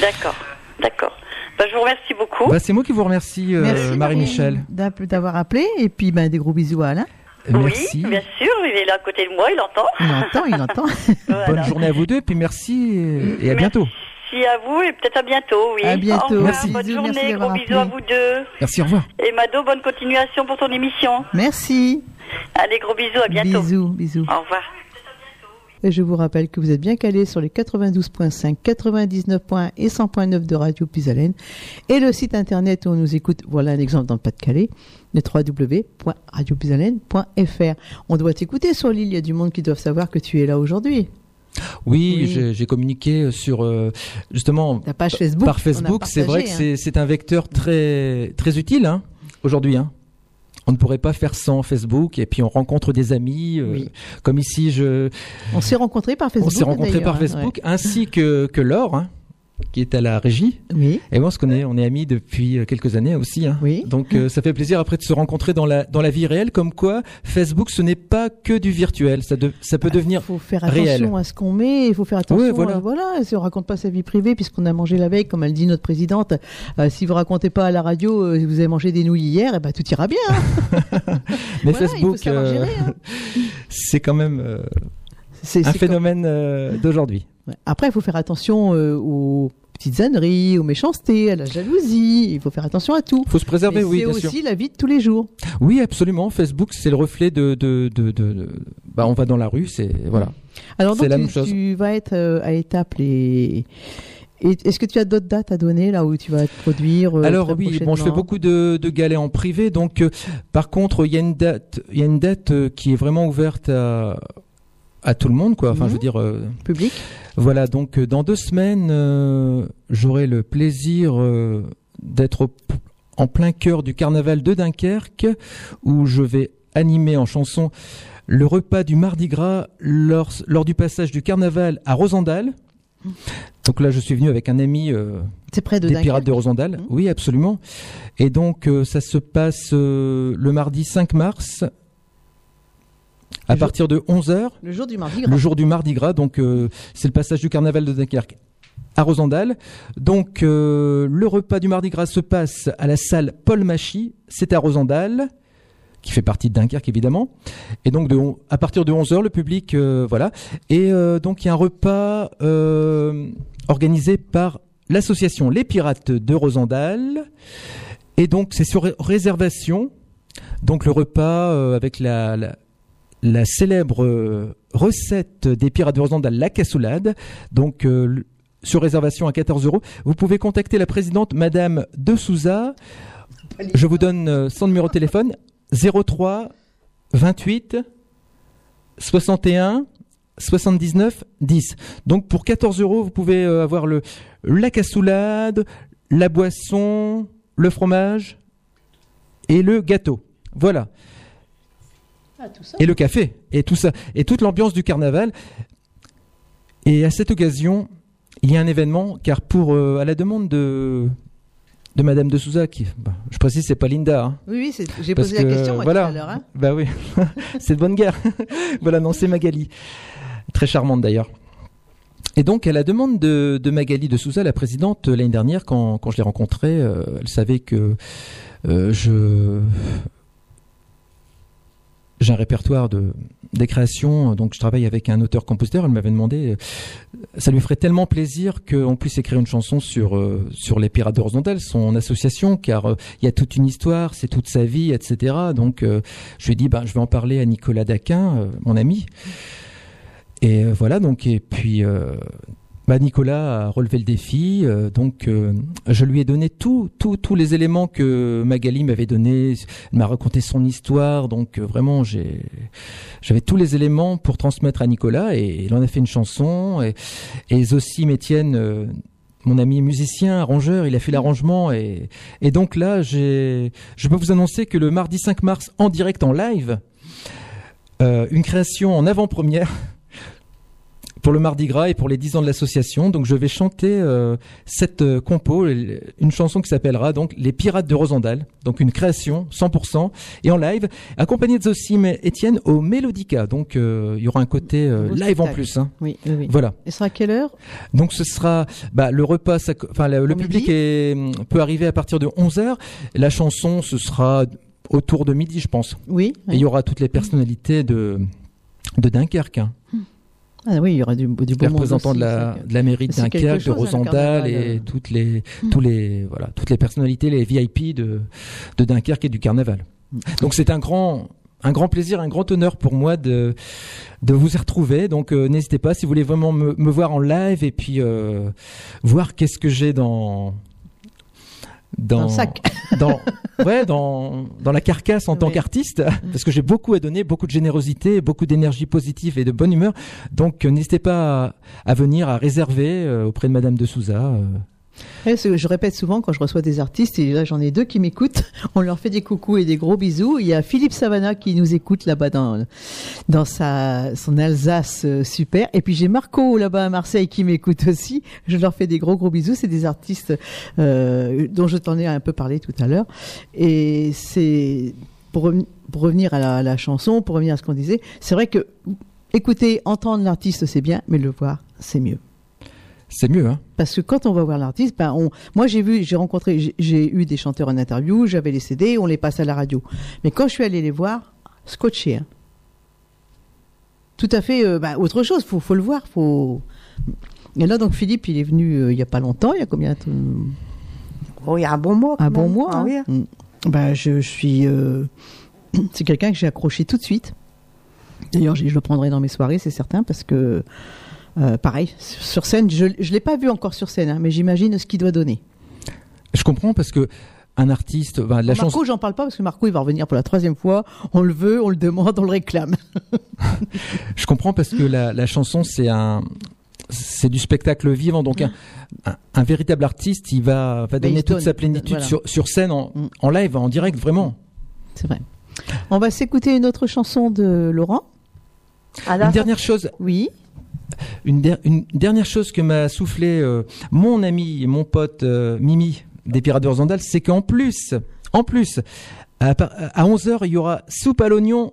D'accord, d'accord. Bah, je vous remercie beaucoup. Bah, c'est moi qui vous remercie euh, Merci Marie-Michel. d'avoir appelé et puis ben, des gros bisous à Alain. Merci. Oui, bien sûr, il est là à côté de moi, il entend. Il entend, il entend. Voilà. Bonne journée à vous deux et puis merci et, à bientôt. Merci à vous et peut-être à bientôt, oui. À bientôt. Au revoir, Merci. Bonne Bisous, merci journée, gros bisous à vous deux. Merci, au revoir. Et Mado, bonne continuation pour ton émission. Merci. Allez, gros bisous, à bientôt. Bisous, bisous. Au revoir. Et je vous rappelle que vous êtes bien calés sur les 92.5, 99.1 et 100.9 de Radio Puisalène et le site internet où on nous écoute. Voilà un exemple dans le Pas-de-Calais, le www.radiopuisalène.fr. On doit t'écouter sur l'île. Il y a du monde qui doivent savoir que tu es là aujourd'hui. Oui, Oui. j'ai- communiqué sur euh, justement page Facebook. par Facebook. C'est vrai que hein. c'est c'est un vecteur très très utile hein, aujourd'hui. Hein. On ne pourrait pas faire sans Facebook et puis on rencontre des amis. euh, Oui. Comme ici, je On s'est rencontrés par Facebook. on s'est rencontrés par hein, Facebook ainsi que que Laure hein, qui est à la régie. Oui. Et moi, on se connaît, on est amis depuis euh, quelques années aussi. Hein. Oui. Donc euh, ça fait plaisir après de se rencontrer dans la dans la vie réelle. Comme quoi, Facebook, ce n'est pas que du virtuel. Ça de- ça peut devenir Il faut faire réel. attention à ce qu'on met, il faut faire attention. Ouais, voilà. à- voilà, si on raconte pas sa vie privée, puisqu'on a mangé la veille, comme elle dit notre présidente, euh, si vous racontez pas à la radio, euh, vous avez mangé des nouilles hier, et ben tout ira bien. hein. Mais Voilà, Facebook, euh, hein. c'est quand même euh, un phénomène euh, d'aujourd'hui. Après, il faut faire attention euh, aux petites âneries, aux méchancetés, à la jalousie. Il faut faire attention à tout. Il faut se préserver, Mais oui, c'est bien sûr. aussi la vie de tous les jours. Oui, absolument. Facebook, c'est le reflet de, de, de, de, Bah, on va dans la rue, c'est voilà. Alors C'est donc, la tu, même chose. tu vas être euh, à Étaples et, et est-ce que tu as d'autres dates à donner là où tu vas te produire euh, Alors oui, bon, je fais beaucoup de, de galets en privé, donc euh, par contre, il y a une date, il y a une date euh, qui est vraiment ouverte à à tout le monde, quoi. Enfin, Mhm. je veux dire, euh, public voilà. Donc euh, dans deux semaines, euh, j'aurai le plaisir euh, d'être en plein cœur du carnaval de Dunkerque, où je vais animer en chanson le repas du Mardi Gras lors, lors du passage du carnaval à Rosendal. Donc là, je suis venu avec un ami C'est près de des Dunkerque. Pirates de Rosendal. Mhm. Oui, absolument. Et donc, ça se passe le mardi 5 mars à Le jour- partir de 11h, Le jour du Mardi Gras. le jour du Mardi Gras. Donc, euh, c'est le passage du carnaval de Dunkerque à Rosendal. Donc, euh, le repas du Mardi Gras se passe à la salle Paul Machy. C'est à Rosendal qui fait partie de Dunkerque évidemment. Et donc de, à partir de 11h, le public, euh, voilà. Et euh, donc il y a un repas euh, organisé par l'association Les Pirates de Rosendal. Et donc c'est sur ré- réservation. Donc le repas euh, avec la, la, la célèbre euh, recette des Pirates de Rosendal, la cassoulade. Donc euh, sur réservation à 14 euros. Vous pouvez contacter la présidente Madame De Souza. Je vous donne euh, son numéro de téléphone 03 28 61 79 10. Donc pour 14 euros, vous pouvez avoir le la cassoulade, la boisson, le fromage et le gâteau. Voilà. Ah, tout ça. Et le café et tout ça et toute l'ambiance du carnaval. Et à cette occasion, il y a un événement car pour euh, à la demande de de Madame de Souza, qui, bah, je précise, c'est pas Linda. hein. Oui, oui, j'ai posé la que, question moi, voilà. tout à l'heure. hein. Bah oui, c'est de bonne guerre. voilà, non, c'est Magali. Très charmante d'ailleurs. Et donc, à la demande de, de Magali de Souza, la présidente, euh, l'année dernière, quand, quand je l'ai rencontrée, euh, elle savait que euh, je j'ai un répertoire de des créations, donc je travaille avec un auteur-compositeur. Elle m'avait demandé, euh, ça lui ferait tellement plaisir qu'on puisse écrire une chanson sur euh, sur les Pirates de son association, car euh, il y a toute une histoire, c'est toute sa vie, etc. Donc, euh, je lui ai dit, ben, je vais en parler à Nicolas Daquin, euh, mon ami. Et voilà, donc, et puis, bah, Nicolas a relevé le défi, euh, donc euh, je lui ai donné tout, tout, tous les éléments que Magali m'avait donné. M'a raconté son histoire, donc euh, vraiment j'ai, j'avais tous les éléments pour transmettre à Nicolas, et il en a fait une chanson. Et, et Zossim Etienne, euh, mon ami musicien, arrangeur, il a fait l'arrangement, et, et donc là, j'ai, je peux vous annoncer que le mardi 5 mars, en direct, en live, euh, une création en avant-première pour le Mardi Gras et pour les 10 ans de l'association. Donc je vais chanter euh, cette euh, compo, une chanson qui s'appellera donc Les Pirates de Rosendal, donc une création 100% et en live, accompagné de Zosim Etienne au Mélodica. Donc euh, il y aura un côté live en plus. hein. Oui, oui, oui. Voilà. Et ce sera à quelle heure? Donc ce sera bah, le repas, enfin le, public est, peut arriver à partir de 11h. La chanson, ce sera autour de midi, je pense. Oui. Et il y aura toutes les personnalités de de Dunkerque. hein. Ah oui, il y aura du, du les représentants de la, de la mairie de Dunkerque, de chose, Rosendal et euh. toutes les, tous les, voilà, toutes les personnalités, les VIP de, de Dunkerque et du carnaval. Donc c'est un grand, un grand plaisir, un grand honneur pour moi de, de vous y retrouver. Donc euh, n'hésitez pas si vous voulez vraiment me, me voir en live et puis euh, voir qu'est-ce que j'ai dans dans, Dans le sac. dans ouais dans dans la carcasse en tant qu'artiste parce que j'ai beaucoup à donner beaucoup de générosité beaucoup d'énergie positive et de bonne humeur donc euh, n'hésitez pas à, à venir à réserver euh, auprès de Madame de Souza euh. Je répète souvent quand je reçois des artistes, et là j'en ai deux qui m'écoutent, on leur fait des coucous et des gros bisous. Il y a Philippe Savana qui nous écoute là-bas dans, son Alsace euh, super. Et puis j'ai Marco là-bas à Marseille qui m'écoute aussi. Je leur fais des gros gros bisous. C'est des artistes euh, dont je t'en ai un peu parlé tout à l'heure. Et c'est pour, reven- pour revenir à la chanson, pour revenir à ce qu'on disait, c'est vrai que écouter, entendre l'artiste c'est bien, mais le voir c'est mieux. C'est mieux hein Parce que quand on va voir l'artiste, ben on, moi j'ai vu, j'ai rencontré, j'ai- eu des chanteurs en interview, j'avais les CD, on les passe à la radio. Mais quand je suis allé les voir, scotché. Hein. Tout à fait, euh, ben, autre chose. Faut, faut le voir. Faut. Et là donc Philippe, il est venu euh, il y a pas longtemps. Il y a combien de- Oh, il y a un bon mois. Un bon mois. Ah hein. oui. Mm. Ben, je, je suis. euh, c'est quelqu'un que j'ai accroché tout de suite. D'ailleurs, je le prendrai dans mes soirées, c'est certain, parce que euh, pareil, sur scène, je ne l'ai pas vu encore sur scène, hein, mais j'imagine ce qu'il doit donner. je comprends parce que un artiste ben, la Marco, chanson j'en parle pas parce que Marco, il va revenir pour la troisième fois. On le veut, on le demande, on le réclame. je comprends parce que la, la chanson c'est un c'est du spectacle vivant donc un, un, un véritable artiste il va il donner toute donne, sa plénitude voilà. sur, sur scène en, Mm. en live en direct vraiment C'est vrai. On va s'écouter une autre chanson de Laurent. Ah, une dernière chose Oui. Une, der- une dernière chose que m'a soufflé euh, mon ami, mon pote euh, Mimi des Pirates de Rosendal, c'est qu'en plus, en plus, à, à 11h, il y aura soupe à l'oignon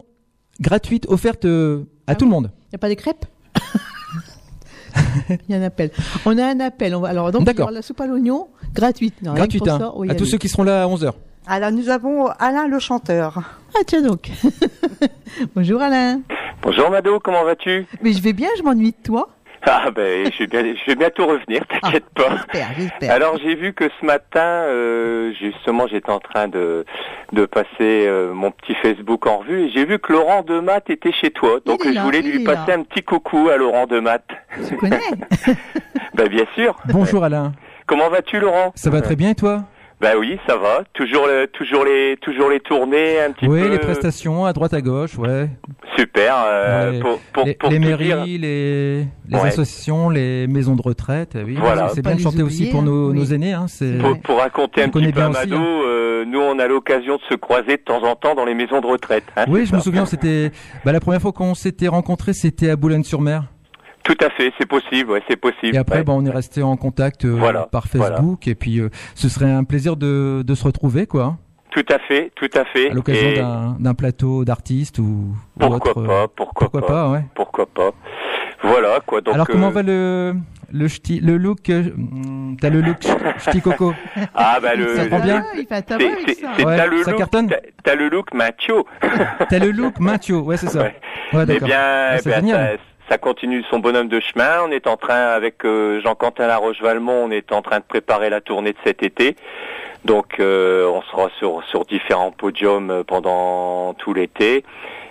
gratuite offerte euh, à Ah tout oui. le monde. Il n'y a pas des crêpes Il y a un appel. On a un appel. On va, alors, donc, il y D'accord. aura la soupe à l'oignon gratuite. Non, gratuite, hein, à tous ceux qui seront là à 11h. Alors, nous avons Alain le chanteur. Ah, tiens donc. Bonjour Alain. Bonjour Mado, comment vas-tu? Mais je vais bien, je m'ennuie de toi. Ah ben, je vais, bien, je vais bientôt revenir, t'inquiète pas. J'espère, j'espère. Alors j'ai vu que ce matin, euh, justement, j'étais en train de de passer euh, mon petit Facebook en revue et j'ai vu que Laurent Demat était chez toi. Donc je voulais lui passer là. un petit coucou à Laurent Demat. Tu connais Ben bien sûr. Bonjour Alain, Comment vas-tu Laurent? Ça va très bien et toi? Ben oui, ça va. Toujours le, toujours les toujours les tournées un petit Oui, peu. les prestations à droite à gauche, ouais. Super. euh, Ouais. pour pour, les, pour les mairies, dire, les, les Ouais. associations, les maisons de retraite. Oui, Voilà. c'est bien de chanter aussi pour nos, hein. nos Oui. aînés. Hein, c'est pour, pour raconter On un petit peu bien à aussi, Mado, hein. euh, nous on a l'occasion de se croiser de temps en temps dans les maisons de retraite. hein, Oui, je me souviens, c'était bah, la première fois qu'on s'était rencontrés, c'était à Boulogne-sur-Mer. Tout à fait, c'est possible, ouais, c'est possible. Et après, ouais. bah, on est resté en contact euh, Voilà, par voilà. Facebook. Et puis, euh, ce serait un plaisir de, de se retrouver, quoi, Tout à fait, tout à fait. à l'occasion Et d'un d'un plateau d'artistes ou, ou Pourquoi autre, euh, pas, pourquoi, pourquoi pas, ouais. Pourquoi pas. Voilà quoi. Donc, Alors, comment euh, va le le ch'ti- le look euh, hmm, T'as le look ch- ch'ti coco? Ah bah le. Ça prend bien? Il fait un C'est c'est- ça. c'est- Ouais, t'as le ça look, cartonne? t'as- t'as le look macho. T'as le look macho, ouais, c'est ça. Ouais. Ouais, Eh d'accord. bien, Ah, eh c'est bien, génial. ça, ça continue son bonhomme de chemin. On est en train, avec euh, Jean-Quentin Laroche-Valmont, on est en train de préparer la tournée de cet été. Donc, euh, on sera sur, sur différents podiums euh, pendant tout l'été.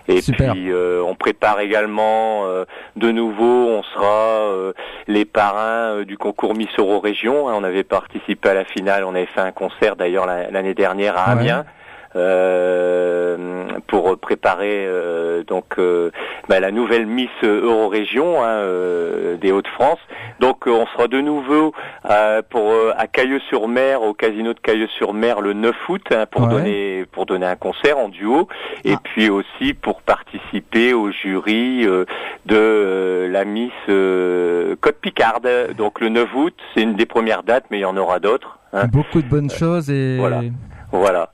Et Super. puis, euh, on prépare également euh, de nouveau, on sera euh, les parrains euh, du concours Miss Euro Région. hein. On avait participé à la finale, on avait fait un concert d'ailleurs la- l'année dernière à. Amiens. Pour préparer euh, donc euh, bah, la nouvelle Miss Eurorégion hein, euh, des Hauts-de-France. Donc euh, on sera de nouveau euh, pour euh, à Cailleux-sur-Mer au casino de Cailleux-sur-Mer le 9 août hein, pour Ouais. donner pour donner un concert en duo et Ah. puis aussi pour participer au jury euh, de euh, la Miss euh, Côte Picarde. Donc le 9 août, c'est une des premières dates mais il y en aura d'autres. hein. Beaucoup de bonnes choses et voilà. Voilà.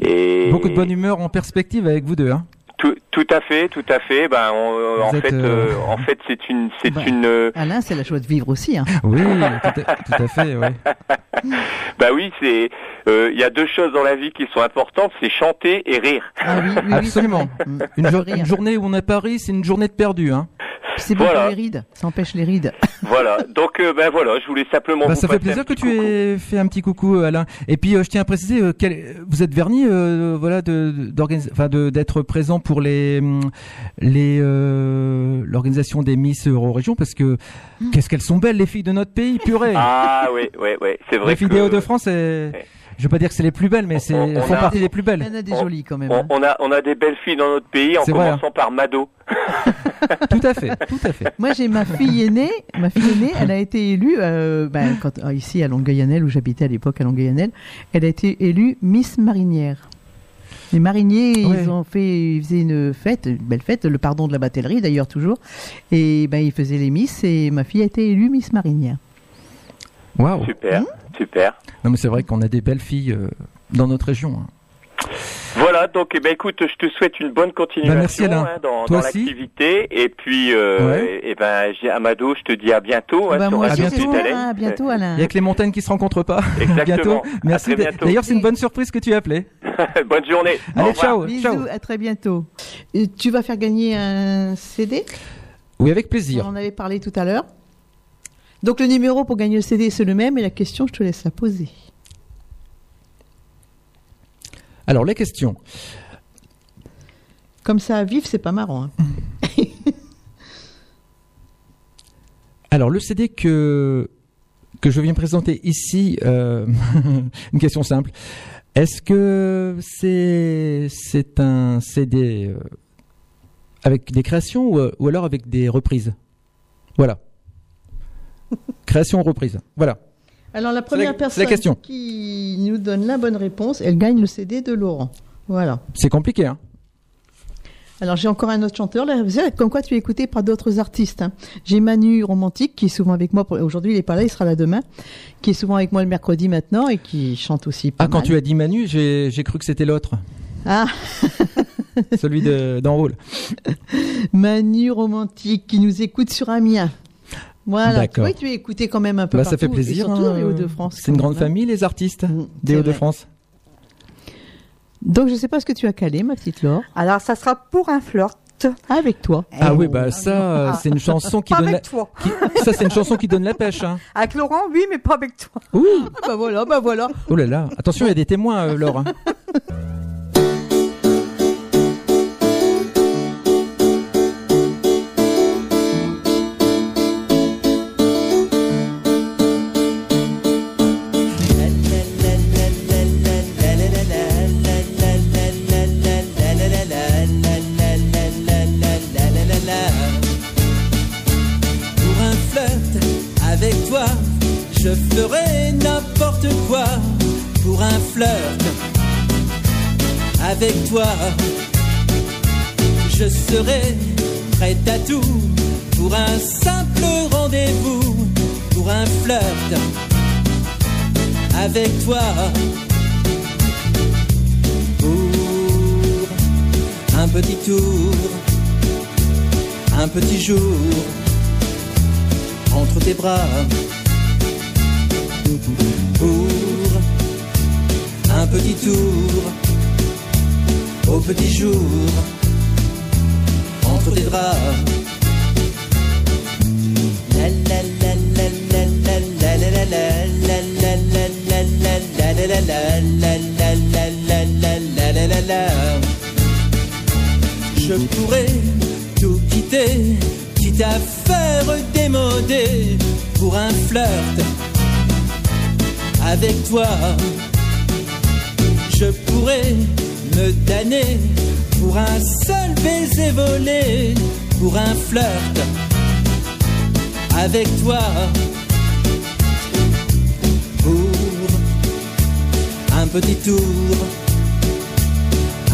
Et beaucoup de bonne humeur en perspective avec vous deux. Hein. Tout, tout à fait, tout à fait. Ben, on- en fait, euh, euh, en fait, c'est une, c'est Bah. une. euh, Alain, c'est la joie de vivre aussi. Hein. Oui, tout à, tout à fait, ouais. bah oui, c'est. euh, Il y a deux choses dans la vie qui sont importantes, c'est chanter et rire. Ah oui, oui, oui, Absolument. Mm. Une, une journée où on est à Paris, c'est une journée de perdu. Hein. C'est bon Voilà. pour les rides. Ça empêche les rides. voilà. Donc, euh, ben voilà, je voulais simplement. Vous ça fait plaisir que tu coucou. aies fait un petit coucou, euh, Alain. Et puis, euh, je tiens à préciser, euh, quel- vous êtes verni, euh, voilà, de, de, d'être présent pour les, hum, les, euh, l'organisation des Miss Eurorégion, parce que qu'est-ce qu'elles sont belles, les filles de notre pays, purée. Ah oui, oui, oui. C'est vrai les filles que des Hauts-de-France, c'est- Ouais. Je veux pas dire que c'est les plus belles, mais c'est, On- elles on font a- partie des plus Il belles. y en a des On- jolies quand même. on, hein. on a, on a des belles filles dans notre pays, en vrai, hein. commençant par Mado. tout à fait, tout à fait. Moi, j'ai ma fille aînée. Ma fille aînée, elle a été élue euh, ben, quand, ah, ici à Longueuil-Annel, où j'habitais à l'époque à Longueuil-Annel. Elle a été élue Miss Marinière. Les mariniers, Ouais. ils ont fait, ils faisaient une fête, une belle fête, le pardon de la batellerie d'ailleurs toujours. Et ben ils faisaient les Miss et ma fille a été élue Miss Marinière. Waouh. Super, Mmh. Super. Non, mais c'est vrai qu'on a des belles filles euh, dans notre région. hein. Voilà, donc eh ben écoute, je te souhaite une bonne continuation Bah, merci, Alain. hein, dans, dans l'activité. Et puis, euh, Ouais. eh ben, Amado, je te dis à bientôt. hein, Ben, sur moi à bientôt. hein, à bientôt Alain. Il y a que les montagnes qui se rencontrent pas. Exactement. bientôt. Merci. D'ailleurs, c'est une bonne surprise que tu as appelé. bonne journée. Allez, ciao, Bisous, ciao. à très bientôt. Et tu vas faire gagner un CD Oui, avec On plaisir. en avait parlé tout à l'heure. Donc le numéro pour gagner le CD c'est le même et la question je te laisse la poser. Alors, les questions. Comme ça à vif c'est pas marrant. hein. Alors, le CD que, que je viens présenter ici, euh, une question simple. Est-ce que c'est, c'est un CD euh, avec des créations ou, euh, ou alors avec des reprises? Voilà. Création, reprise. Voilà. Alors la première la- c'est la personne question. qui nous donne la bonne réponse, elle gagne le CD de Laurent. Voilà. C'est compliqué, hein Alors j'ai encore un autre chanteur, là, comme quoi tu es écouté par d'autres artistes. hein. J'ai Manu Romantique qui est souvent avec moi, pour- aujourd'hui il est pas là, il sera là demain, qui est souvent avec moi le mercredi maintenant et qui chante aussi pas Ah, quand mal. tu as dit Manu, j'ai, cru que c'était l'autre. Ah, Celui de, d'Enroule. Manu Romantique qui nous écoute sur Amiens. Voilà, D'accord. oui, tu es écouté quand même un peu Bah, partout. ça fait plaisir. Surtout hein. dans les Hauts-de-France. C'est une grande même, hein. famille, les artistes Mm, des. Hauts-de-France. Donc je sais pas ce que tu as calé, ma petite Laure. Alors, ça sera pour un flirt. Avec toi. Ah Eh oui, oh. bah ça, euh, c'est une chanson qui Pas donne la... avec toi. qui- Ça, c'est une chanson qui donne la pêche. Hein. Avec Laurent, oui, mais pas avec toi. Ouh, bah voilà, bah voilà. oh là là. Attention, il y a des témoins, euh, Laure. avec toi. Je serai prête à tout pour un simple rendez-vous, pour un flirt avec toi. Pour un petit tour, un petit jour entre tes bras. Pour un petit tour au petit jour entre tes draps. Je pourrais tout quitter, quitte à faire démoder pour un flirt avec toi. Je pourrais pour un seul baiser volé, pour un flirt avec toi. Pour un petit tour,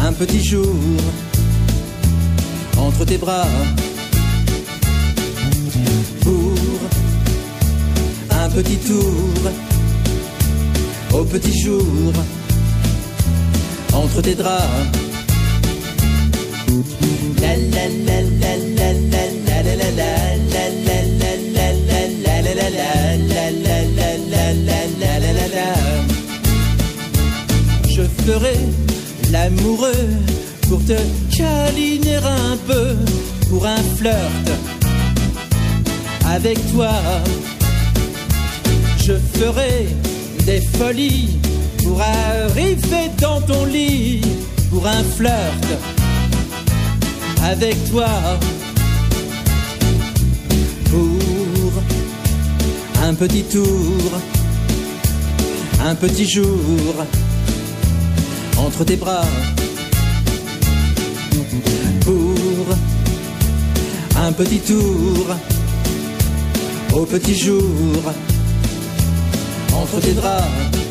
un petit jour entre tes bras. Pour un petit tour au petit jour entre tes draps. La la Je ferai l'amoureux pour te câliner un peu pour un flirt avec toi. Je ferai des folies pour arriver dans ton lit pour un flirt avec toi. Pour un petit tour, un petit jour entre tes bras. Pour un petit tour au petit jour entre tes draps.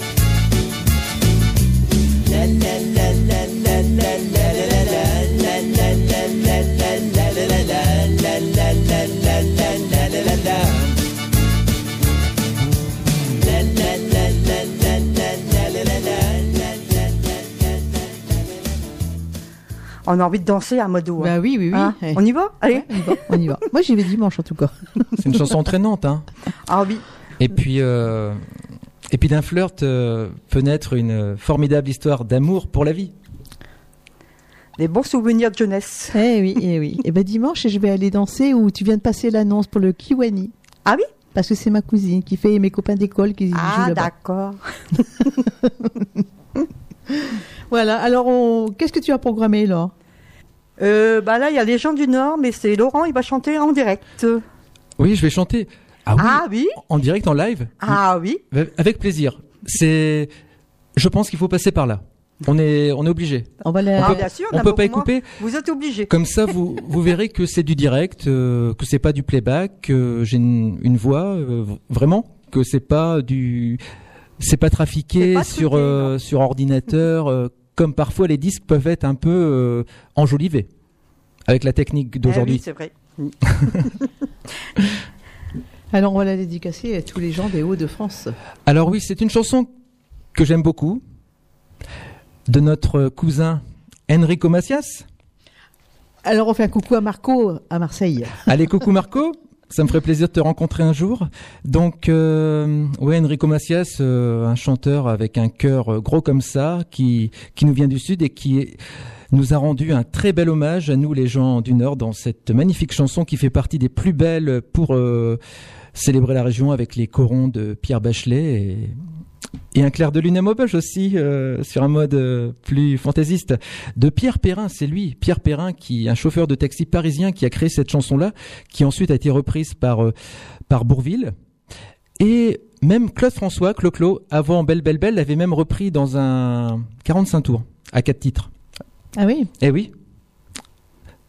On a envie de danser à modo. Bah oui, oui, oui. Hein Eh. On y va Allez. Ouais, on y va, on y va. Moi, j'y vais dimanche en tout cas. C'est une chanson entraînante, hein. Ah oui. Et puis, euh, et puis d'un flirt euh, peut naître une formidable histoire d'amour pour la vie. Des bons souvenirs de jeunesse. Eh oui, eh oui. Et ben dimanche, je vais aller danser où tu viens de passer l'annonce pour le Kiwani. Ah oui? Parce que c'est ma cousine qui fait mes copains d'école qui jouent Ah d'accord. Voilà. Alors, on... qu'est-ce que tu as programmé là Euh, bah là, il y a les gens du Nord, mais c'est Laurent, il va chanter en direct. Oui, je vais chanter. Ah oui, Ah oui? en direct, en live, Ah oui avec plaisir. C'est, je pense qu'il faut passer par là. On est, on est obligé. On va la... Ah, peut- bien sûr, On peut pas y couper. Vous êtes obligés. Comme ça, vous, vous verrez que c'est du direct, euh, que c'est pas du playback, que j'ai une, une voix, euh, vraiment, que c'est pas du, c'est pas trafiqué pas sur truqué, euh, sur ordinateur, euh, comme parfois les disques peuvent être un peu euh, enjolivés avec la technique Eh d'aujourd'hui. oui, c'est vrai. Alors, on va la dédicacer à tous les gens des Hauts-de-France. Alors oui, c'est une chanson que j'aime beaucoup de notre cousin Enrico Macias. Alors, on fait un coucou à Marco à Marseille. Allez, coucou Marco. Ça me ferait plaisir de te rencontrer un jour. Donc, euh, ouais, Enrico Macias, euh, un chanteur avec un cœur euh, gros comme ça, qui qui nous vient du sud et qui nous a rendu un très bel hommage à nous, les gens du Nord, dans cette magnifique chanson qui fait partie des plus belles pour euh, célébrer la région avec les corons de Pierre Bachelet et, et un clair de lune à Maubeuge aussi, euh, sur un mode euh, plus fantaisiste. De Pierre Perrin, c'est lui, Pierre Perrin, qui un chauffeur de taxi parisien qui a créé cette chanson-là, qui ensuite a été reprise par euh, par Bourville. Et même Claude François, Clo-Clo, avant Belle Belle Belle, l'avait même repris dans un 45 tours, à quatre titres. Ah oui? Eh oui.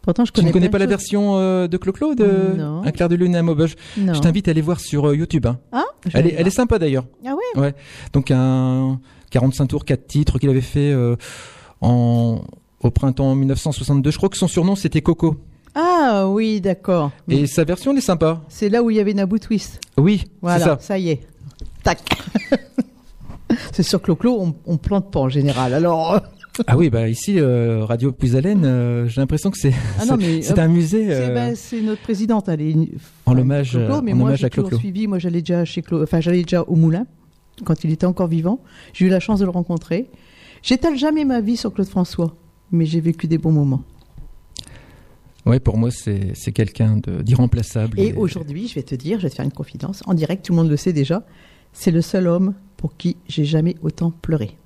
Pourtant, je Tu ne connais pas la version euh, de Clo-Clo de Non. Un clair de lune et un maubeuge Non. Je t'invite à aller voir sur euh, YouTube. hein. Ah, Elle est, elle est voir. sympa d'ailleurs. Ah ouais. Donc un 45 tours, 4 titres qu'il avait fait euh, en au printemps 1962. Je crois que son surnom c'était Coco. Ah oui, d'accord. Et sa version elle est sympa. C'est là où il y avait Naboo Twist. Oui, Voilà, ça. ça. y est. Tac. c'est sur Clo-Clo, on, on plante pas en général. Alors, euh, Ah oui, bah ici euh, Radio Puisalène, euh, j'ai l'impression que c'est Ah c'est un musée c'est euh, ben, c'est notre présidente. Elle est en hommage, Clo-Clo, mais en moi hommage j'ai à Clo-Clo. suivi. Moi, j'allais déjà chez Clo, enfin, j'allais déjà au Moulin quand il était encore vivant. J'ai eu la chance de le rencontrer. J'étale jamais ma vie sur Claude François, mais j'ai vécu des bons moments. Ouais, pour moi c'est quelqu'un d'irremplaçable. Et aujourd'hui, je vais te dire, je vais te faire une confidence. En direct, tout le monde le sait déjà. C'est le seul homme pour qui j'ai jamais autant pleuré.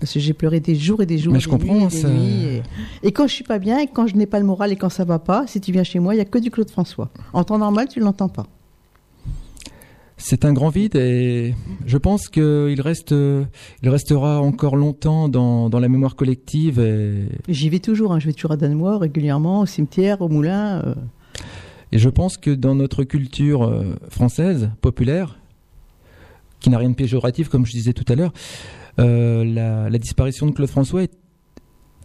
Parce que j'ai pleuré des jours et des jours, Mais des je comprends, nuits et des ça- nuits. Et... et quand je suis pas bien, et quand je n'ai pas le moral, et quand ça va pas, si tu viens chez moi, il y a que du Claude François. En temps normal, tu l'entends pas. C'est un grand vide et je pense qu'il reste, il restera encore longtemps dans, dans la mémoire collective. Et, J'y vais toujours. hein. Je vais toujours à Danemois régulièrement, au cimetière, au moulin. euh. et je pense que dans notre culture euh, française, populaire, qui n'a rien de péjoratif, comme je disais tout à l'heure, la, la disparition de Claude François est-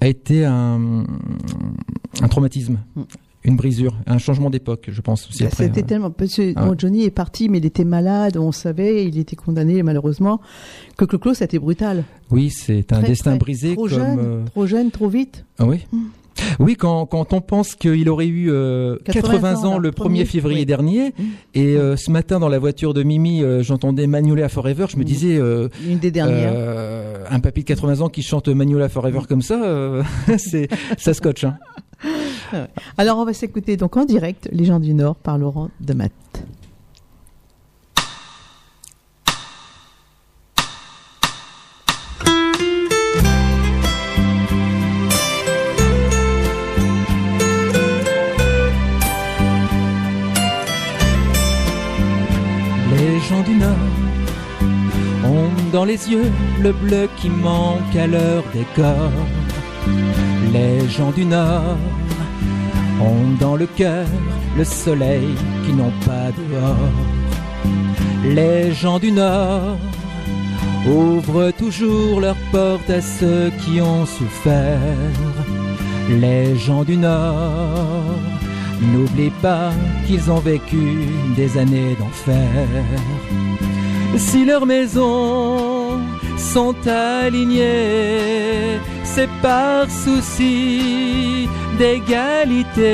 a été un, un traumatisme, Mm. une brisure, un changement d'époque, je pense aussi. après, C'était hein. tellement. Parce que, Ah ouais. Johnny est parti, mais il était malade. On savait, il était condamné malheureusement. Que Clo-Clo, c'était brutal. Oui, c'est un Très, destin très- brisé Trop comme. jeune, euh, trop jeune, trop vite. Ah oui Oui, quand, quand on pense qu'il aurait eu euh, 80 80, ans, le 1er premier, février oui. dernier, et euh, ce matin dans la voiture de Mimi, euh, j'entendais Magnolia Forever, je me disais, euh, Une des dernières. un papy de 80 ans qui chante Magnolia Forever comme ça, c'est ça scotche. Hein. Alors, on va s'écouter donc en direct Les gens du Nord par Laurent de dans les yeux le bleu qui manque à leur décor. Les gens du Nord ont dans le cœur le soleil qui n'ont pas dehors. Les gens du Nord ouvrent toujours leurs portes à ceux qui ont souffert. Les gens du Nord n'oublient pas qu'ils ont vécu des années d'enfer. Si leurs maisons sont alignées, c'est par souci d'égalité.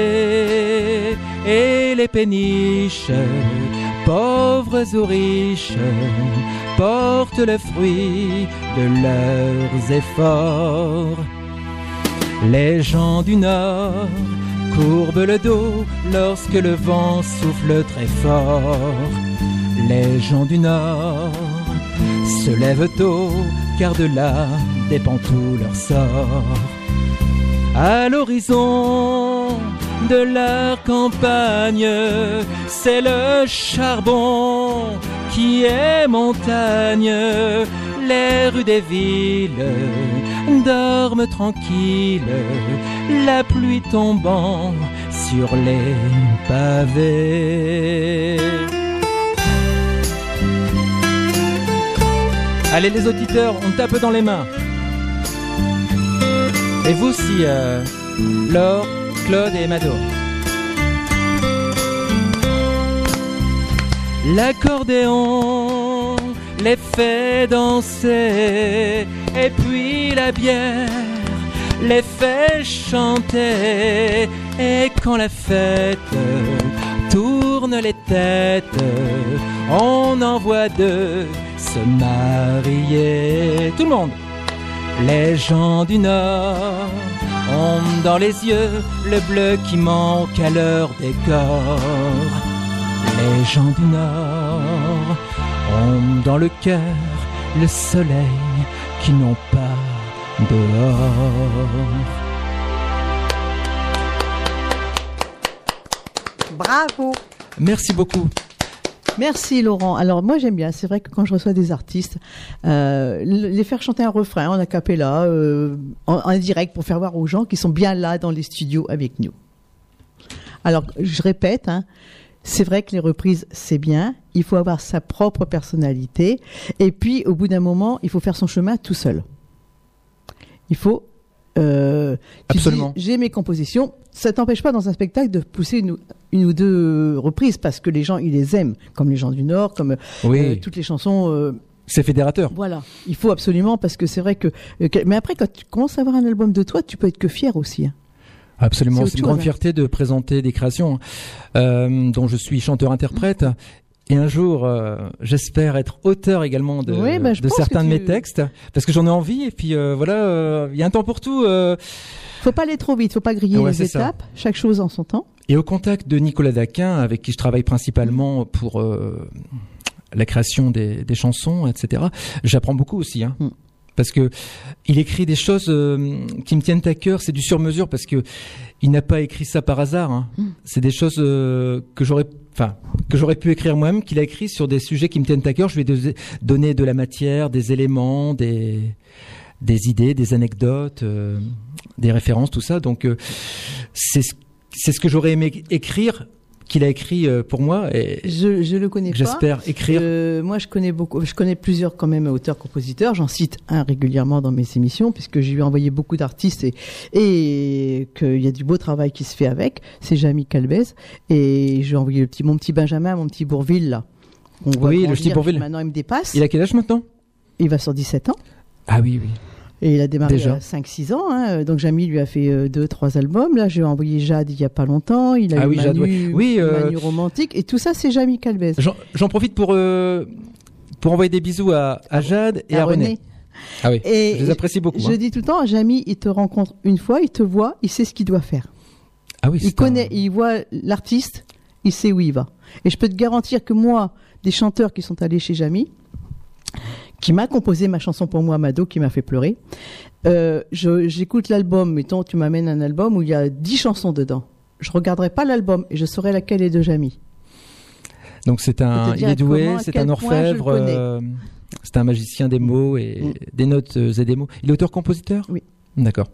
Et les péniches, pauvres ou riches, portent le fruit de leurs efforts. Les gens du Nord courbent le dos lorsque le vent souffle très fort. Les gens du Nord se lèvent tôt car de là dépend tout leur sort. À l'horizon de leur campagne, c'est le charbon qui est montagne. Les rues des villes dorment tranquilles, la pluie tombant sur les pavés. Allez les auditeurs, on tape dans les mains. Et vous aussi, euh, Laure, Claude et Mado. L'accordéon les fait danser, et puis la bière les fait chanter, et quand la fête tourne les têtes, on envoie deux se marier. Tout le monde les gens du Nord ont dans les yeux le bleu qui manque à leur décor. Les gens du Nord ont dans le cœur le soleil qui n'ont pas dehors. Bravo. Merci beaucoup. Merci Laurent. Alors moi j'aime bien. C'est vrai que quand je reçois des artistes, euh, les faire chanter un refrain en acapella, euh, en, en direct, pour faire voir aux gens qui sont bien là dans les studios avec nous. Alors je répète, hein, c'est vrai que les reprises c'est bien. Il faut avoir sa propre personnalité. Et puis au bout d'un moment, il faut faire son chemin tout seul. Il faut euh, Absolument. J'ai mes compositions. Ça t'empêche pas dans un spectacle de pousser une, une ou deux reprises parce que les gens ils les aiment, comme les gens du Nord, comme Oui. euh, toutes les chansons. euh, C'est fédérateur. voilà, il faut absolument parce que c'est vrai que, euh, que- Mais après, quand tu commences à avoir un album de toi, tu peux être que fier aussi. hein. Absolument, C'est une grande hein. fierté de présenter des créations euh, dont je suis chanteur-interprète. Et un jour, euh, j'espère être auteur également de, Oui, bah, de certains de mes tu- textes, parce que j'en ai envie. Et puis euh, voilà, euh, il y a un temps pour tout. euh. Faut pas aller trop vite, faut pas griller Ouais, les ça. étapes. Chaque chose en son temps. Et au contact de Nicolas Daquin, avec qui je travaille principalement pour euh, la création des, des chansons, etc. J'apprends beaucoup aussi. Hein. Mm. Parce que il écrit des choses euh, qui me tiennent à cœur, c'est du sur-mesure parce que il n'a pas écrit ça par hasard. Hein. Mm. C'est des choses euh, que j'aurais, enfin, que j'aurais pu écrire moi-même, qu'il a écrit sur des sujets qui me tiennent à cœur. Je lui ai dos- donné de la matière, des éléments, des des idées, des anecdotes, euh, des références, tout ça. Donc euh, c'est ce- c'est ce que j'aurais aimé écrire, qu'il a écrit euh, pour moi et Je, je le connais j'espère écrire. Euh, moi, je connais beaucoup, je connais plusieurs quand même auteurs-compositeurs. J'en cite un régulièrement dans mes émissions puisque j'ai lui ai envoyé beaucoup d'artistes et, et qu'il y a du beau travail qui se fait avec. C'est Jamie Calvez et j'ai envoyé le petit, mon petit Benjamin, mon petit Bourville là. On voit Oui, le petit Bourville. Maintenant, il me dépasse. Il a quel âge maintenant? Il va sur 17 ans. Ah oui, oui. Et il a démarré Déjà. à 5-6 ans. Hein. Donc Jamie lui a fait euh, deux, trois albums. Là, j'ai envoyé Jade il y a pas longtemps. Il a Ah eu oui, Jade, Manu, ouais. Oui, euh, Manu Romantique. Et tout ça, c'est Jamie Calvez. J'en profite pour euh, pour envoyer des bisous à, à Jade et à, À René. Ah oui, Et je les apprécie beaucoup. Je hein. dis tout le temps, Jamie, il te rencontre une fois, il te voit, il sait ce qu'il doit faire. Ah oui, Il un- connaît, il voit l'artiste, il sait où il va. Et je peux te garantir que moi, des chanteurs qui sont allés chez Jamie, qui m'a composé ma chanson pour moi, Mado, qui m'a fait pleurer, euh, j'écoute l'album, mettons, tu m'amènes un album où il y a 10 chansons dedans. Je regarderai pas l'album et je saurai laquelle est de Jamie. Donc c'est un, il est doué, c'est un orfèvre, euh, c'est un magicien des mots et Mm. des notes euh, et des mots. Il est auteur-compositeur? Oui. D'accord.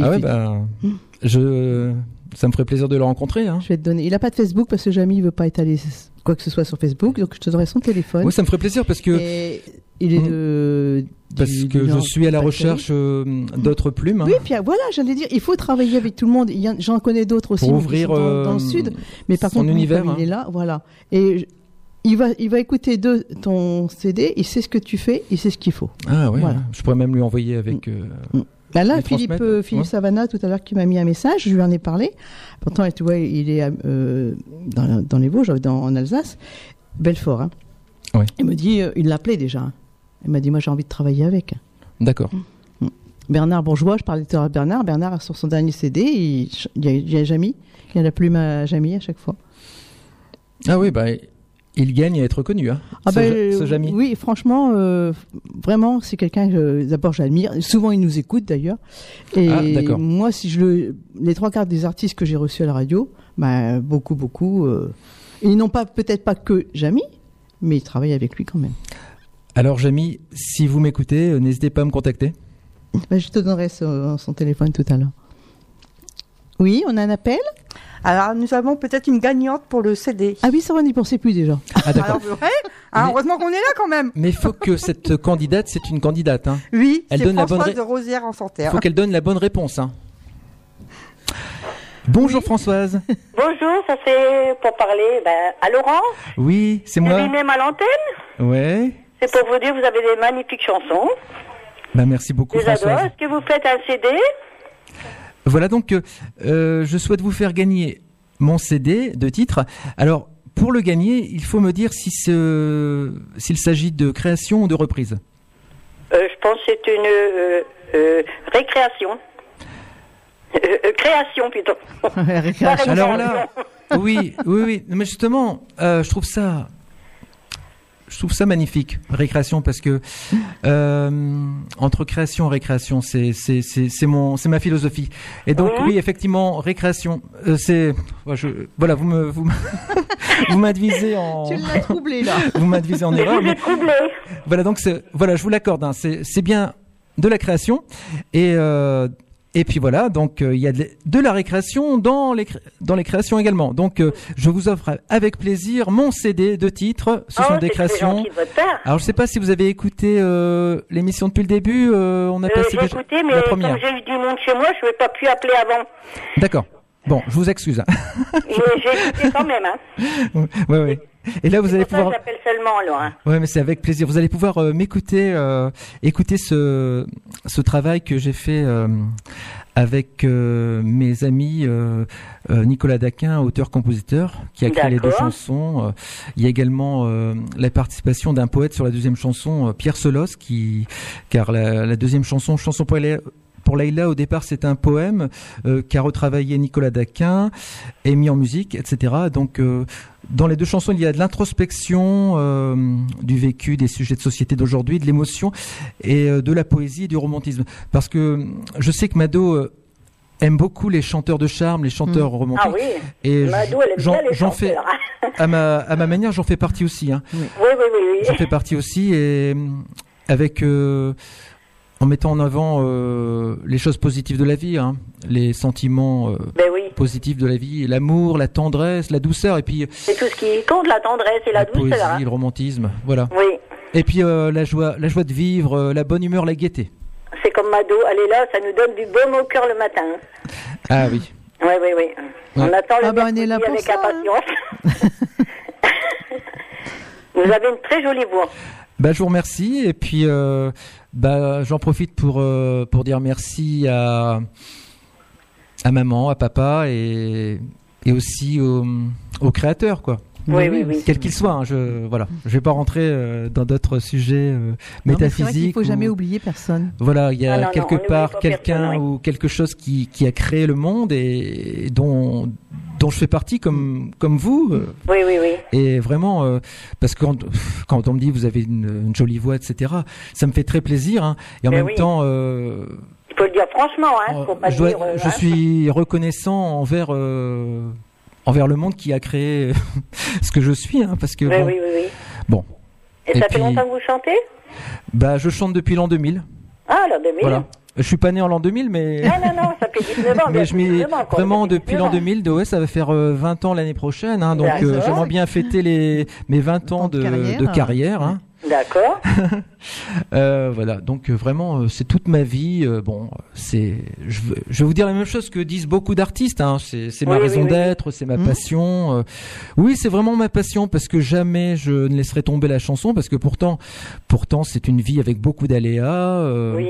Ah ouais, bah, Mm. je, ça me ferait plaisir de le rencontrer. Hein. Je vais te donner. Il a pas de Facebook parce que Jamie il veut pas étaler quoi que ce soit sur Facebook, donc je te donnerai son téléphone. Oui, ça me ferait plaisir parce que Et il est Mm. de. parce du- que du je suis à la recherche euh, d'autres plumes. hein, Oui, puis ah, voilà, j'allais dire, il faut travailler avec tout le monde. Il J'en connais d'autres aussi pour ouvrir dans, euh, dans le sud, mais par son contre, univers. comme hein. il est là, voilà. Et il va, il va écouter de ton CD, il sait ce que tu fais, il sait ce qu'il faut. Ah oui, Voilà. je pourrais même lui envoyer avec. euh, Bah là, Philippe, euh, Philippe ouais. Savannah, tout à l'heure, qui m'a mis un message, je lui en ai parlé. Pourtant, tu vois, il est euh, dans, dans les Vosges, dans, en Alsace, Belfort. Hein. Ouais. Il me dit, euh, il l'appelait déjà. hein. Il m'a dit, moi, j'ai envie de travailler avec. D'accord. Bernard Bourgeois, je parlais tout à l'heure de Bernard. Bernard, sur son dernier CD, il, il y a, il a Jamie. Il y a la plume à Jamie à chaque fois. Ah oui, bah il gagne à être reconnu. Hein, Ah ce, ben, Ja- ce euh, Jamy. Oui, franchement, euh, vraiment, c'est quelqu'un que d'abord j'admire. Souvent, il nous écoute d'ailleurs. Et Ah, d'accord. moi, si je le, les trois quarts des artistes que j'ai reçus à la radio, bah, beaucoup, beaucoup. euh, ils n'ont pas, peut-être pas que Jamie, mais ils travaillent avec lui quand même. Alors Jamy, si vous m'écoutez, euh, n'hésitez pas à me contacter. Bah, je te donnerai son, son téléphone tout à l'heure. Oui, on a un appel? Alors, nous avons peut-être une gagnante pour le CD. Ah oui, ça on n'y pensait plus déjà. Ah d'accord. Alors, ouais, hein, Mais- heureusement qu'on est là quand même. Mais il faut que cette candidate, c'est une candidate. Hein. Oui, Elle c'est donne la bonne Françoise ré- de Rosière en Il Santerre. faut qu'elle donne la bonne réponse. Hein. Bonjour Françoise. Bonjour, ça c'est pour parler ben, à Laurent. Oui, c'est moi. lui-même à l'antenne? Ouais. C'est pour vous dire vous avez des magnifiques chansons. Bah merci beaucoup. Françoise. Est-ce que vous faites un CD Voilà donc, euh, euh, je souhaite vous faire gagner mon CD de titre. Alors, pour le gagner, il faut me dire si ce- s'il s'agit de création ou de reprise. Euh, Je pense que c'est une euh, euh, récréation. Création plutôt. Récréation. Alors là, oui, oui, oui. Mais justement, euh, je trouve ça, je trouve ça magnifique, récréation, parce que euh, entre création et récréation, c'est c'est c'est c'est mon c'est ma philosophie. Et donc oui, effectivement, récréation, euh, c'est je, voilà, vous me vous, me- vous m'advisez en Tu l'as troublé là. vous m'advisez en erreur. vous mais- voilà, donc c'est- voilà, je vous l'accorde. hein, c'est c'est bien de la création et euh, et puis voilà, donc euh, il y a de, de la récréation dans les dans les créations également. Donc euh, je vous offre avec plaisir mon CD de titres. Ce Oh, sont des créations. de. Alors je sais pas si vous avez écouté euh, l'émission depuis le début. euh, on a Euh, passé j'ai déjà écouté, mais la comme j'ai eu du monde chez moi, je ne pas pu appeler avant. D'accord. Bon, je vous excuse. hein. J'ai écouté quand même. Hein. ouais, ouais. Et là vous allez pouvoir. j'appelle seulement. Hein. Ouais, mais c'est avec plaisir. Vous allez pouvoir euh, m'écouter, euh, écouter ce ce travail que j'ai fait euh, avec euh, mes amis euh, Nicolas Daquin, auteur-compositeur, qui a créé les deux chansons. Il y a également euh, la participation d'un poète sur la deuxième chanson, Pierre Solos, qui car la, la deuxième chanson, chanson pour Leïla, au départ, c'est un poème euh, qu'a retravaillé Nicolas Daquin et mis en musique, etc. Donc, euh, dans les deux chansons, il y a de l'introspection, euh, du vécu, des sujets de société d'aujourd'hui, de l'émotion et euh, de la poésie et du romantisme. Parce que euh, je sais que Mado aime beaucoup les chanteurs de charme, les chanteurs romantiques. Ah oui, Et Madou, elle aime bien les fais, chanteurs. hein. à ma, à ma manière, j'en fais partie aussi. Hein. Oui, oui, oui. oui. J'en fais partie aussi et avec euh, en mettant en avant euh, les choses positives de la vie, hein, les sentiments euh, Ben oui, positifs de la vie, l'amour, la tendresse, la douceur et puis c'est tout ce qui compte, la tendresse et la, la douceur. poésie, hein. le romantisme, voilà. Oui, Et puis euh, la joie, la joie de vivre, euh, la bonne humeur, la gaieté. c'est comme Mado, elle est là, ça nous donne du baume au cœur le matin. Ah oui. Oui, oui, oui. On attend le Ah bah, on est là pour avec ça, hein. impatience. Vous avez une très jolie voix. Bah, je vous remercie et puis euh, bah, j'en profite pour euh, pour dire merci à à maman, à papa et et aussi aux, aux créateurs quoi. Oui, oui, oui. Quel qu'il soit, hein, je voilà, je vais pas rentrer euh, dans d'autres sujets euh, mais vrai métaphysiques. faut jamais ou- oublier personne. Voilà, il y a Ah non, quelque part quelqu'un ou quelque chose qui, qui a créé le monde et, dont dont je fais partie comme comme vous. euh, Oui, oui, oui. et vraiment, euh, parce que quand, quand on me dit vous avez une, une jolie voix, etc., ça me fait très plaisir. hein. et en Mais même oui. temps, euh, Il faut le dire franchement, hein. Faut pas je, dois- dire. je hein. suis reconnaissant envers euh, envers le monde qui a créé ce que je suis, hein, parce que Oui, bon, oui, oui, oui. bon, Et, Et ça puis- fait longtemps que vous chantez? Bah je chante depuis l'an 2000. Ah, alors 2000. Voilà, je suis pas né en l'an 2000, mais Non, non, non, ça fait 19 ans. mais je m'y 19 ans, quoi, vraiment depuis 19 l'an ans. 2000, de, ouais, ça va faire euh, 20 ans l'année prochaine, hein, donc euh, j'aimerais bien fêter les mes 20 ans de, carrière. de carrière. hein. D'accord. Euh, voilà, donc euh, vraiment, euh, c'est toute ma vie. bon, c'est, je, vais vous dire la même chose que disent beaucoup d'artistes. Hein, c'est, c'est ma raison oui, oui. d'être, c'est ma Mhm. passion. oui, c'est vraiment ma passion parce que jamais je ne laisserai tomber la chanson parce que pourtant, pourtant, c'est une vie avec beaucoup d'aléas. euh, Oui.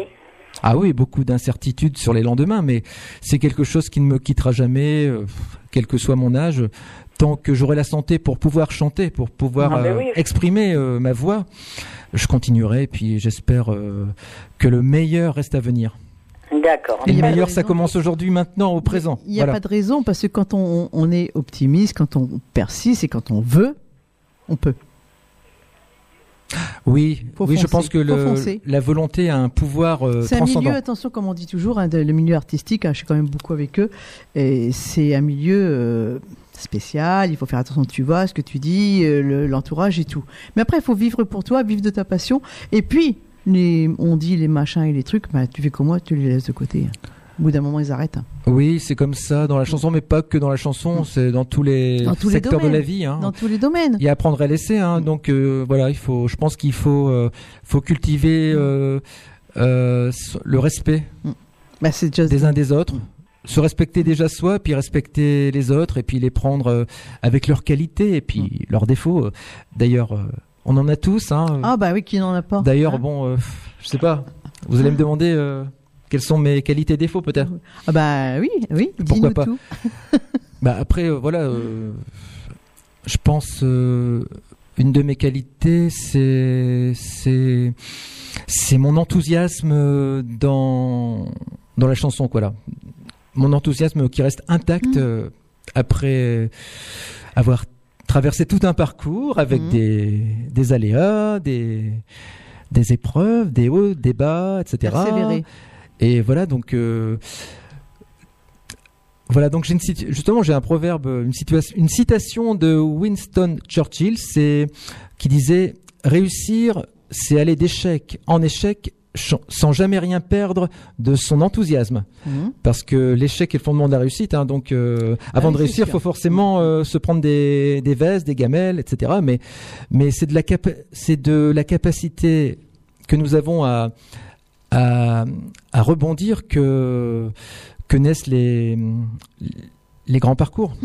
Ah oui, beaucoup d'incertitudes sur les lendemains, mais c'est quelque chose qui ne me quittera jamais, euh, quel que soit mon âge, tant que j'aurai la santé pour pouvoir chanter, pour pouvoir euh, oui. exprimer euh, ma voix, je continuerai. Et puis j'espère euh, que le meilleur reste à venir. D'accord. Et le meilleur, ça commence aujourd'hui, maintenant, au présent. Il n'y a Voilà. pas de raison parce que quand on, on est optimiste, quand on persiste et quand on veut, on peut. Oui, Faut oui, je pense que le, la volonté a un pouvoir euh, C'est un milieu, attention, comme on dit toujours, hein, de- le milieu artistique, hein, je suis quand même beaucoup avec eux, et c'est un milieu euh, spécial, il faut faire attention tu vois, ce que tu dis, euh, le- l'entourage et tout. Mais après, il faut vivre pour toi, vivre de ta passion, et puis, les, on dit les machins et les trucs, bah, tu fais comme moi, tu les laisses de côté. Au bout d'un moment, ils arrêtent. Oui, c'est comme ça dans la chanson, mais pas que dans la chanson, c'est dans tous les Dans tous les secteurs de domaines. la vie. Hein. Dans tous les domaines. Il y a à prendre et à laisser, hein. donc euh, voilà, il faut, je pense qu'il faut, euh, faut cultiver euh, euh, le respect Bah, des uns des autres, se respecter déjà soi, puis respecter les autres, et puis les prendre euh, avec leurs qualités et puis leurs défauts. D'ailleurs, euh, on en a tous. Hein. Ah bah oui, qui n'en a pas. D'ailleurs, Hein bon, euh, je sais pas. Vous allez me demander euh, quelles sont mes qualités et défauts, peut-être. Ah bah oui, oui, Pourquoi pas tout. Bah après, euh, voilà, euh, je pense euh, une de mes qualités, c'est c'est c'est mon enthousiasme dans dans la chanson, quoi là. Mon enthousiasme qui reste intact Mm. euh, après avoir traversé tout un parcours avec Mhm. des, des aléas, des, des épreuves, des hauts, des bas, etc. Persévérer. Et voilà, donc. euh, voilà, donc j'ai une situ- justement j'ai un proverbe, une, une citation de Winston Churchill, c'est qui disait réussir, c'est aller d'échec en échec ch- sans jamais rien perdre de son enthousiasme, Mhm. parce que l'échec est le fondement de la réussite. hein, donc euh, avant oui, de réussir, sûr. faut forcément euh, se prendre des, des vestes, des gamelles, etc. Mais mais c'est de la c'est de la capacité que nous avons à à, à rebondir que que naissent les les grands parcours,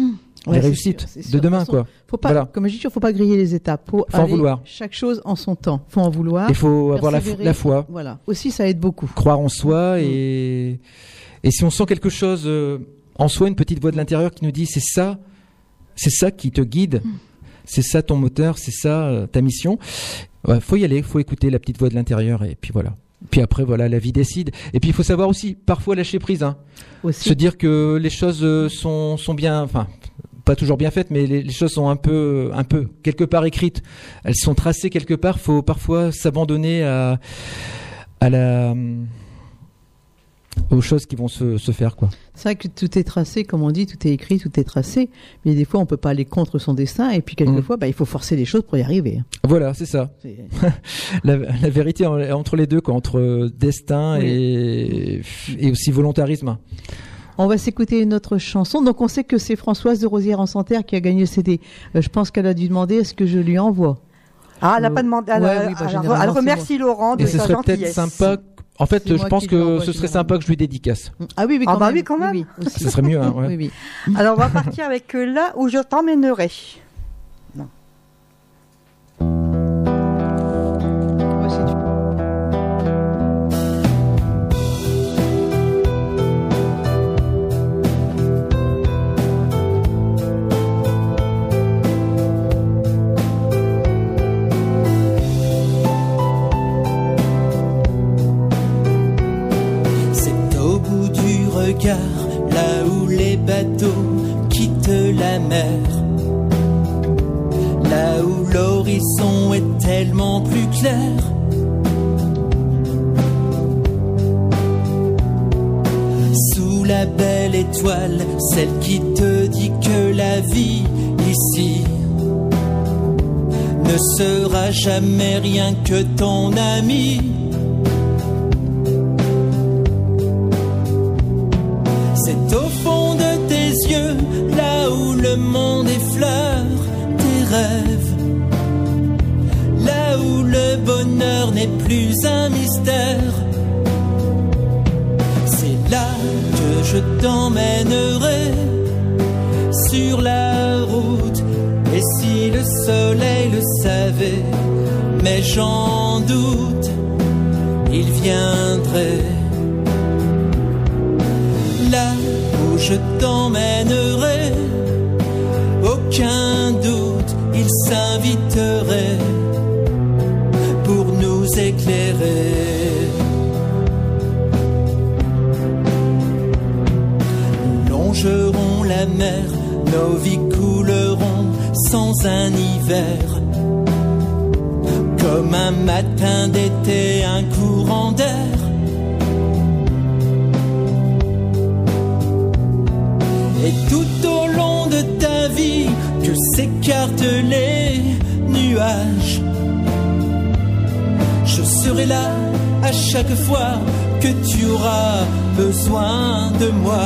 Ouais, les réussites sûr, c'est sûr. de De demain toute façon, quoi. Faut pas, Voilà. comme je dis, toujours, faut pas griller les étapes. Faut, Faut en vouloir. chaque chose en son temps. Faut en vouloir. Il faut avoir la foi, Voilà. Aussi, ça aide beaucoup. croire en soi Mm. et et si on sent quelque chose euh, en soi, une petite voix de l'intérieur qui nous dit c'est ça, c'est ça qui te guide, Mm. c'est ça ton moteur, c'est ça euh, ta mission. Ouais, faut y aller, faut écouter la petite voix de l'intérieur et puis voilà. Puis après voilà, la vie décide. Et puis il faut savoir aussi parfois lâcher prise, hein. Aussi. se dire que les choses euh, sont sont bien, enfin pas toujours bien faites, mais les, les choses sont un peu un peu quelque part écrites. Elles sont tracées quelque part. Faut parfois s'abandonner à à la aux choses qui vont se, se faire quoi. C'est vrai que tout est tracé, comme on dit, tout est écrit, tout est tracé. Mais des fois, on peut pas aller contre son destin. Et puis, quelquefois, bah, il faut forcer les choses pour y arriver. Voilà, c'est ça. La, la vérité entre les deux, quoi, entre euh, destin Oui. et et aussi volontarisme. On va s'écouter une autre chanson. Donc, on sait que c'est Françoise de Rosière en Santerre qui a gagné le CD. Euh, je pense qu'elle a dû demander est-ce que je lui envoie. Ah, elle n'a Euh, pas demandé. Elle, ouais, elle- oui, bah, elle- remercie Laurent de Et ce serait peut-être sympa. En fait, je pense que ce serait sympa que je lui dédicace. Ah oui, oui, Ah quand bah même. oui, quand même. Oui, oui, aussi. Ce serait mieux, hein, ouais. Oui, oui. Alors, on va partir avec euh, là où je t'emmènerai. Sous la belle étoile, celle qui te dit que la vie ici ne sera jamais rien que ton ami. T'emmènerai sur la route. Et si le soleil le savait, mais j'en doute, il viendrait un hiver. Comme un matin d'été, un courant d'air. Et tout au long de ta vie, que s'écartent les nuages. Je serai là à chaque fois que tu auras besoin de moi.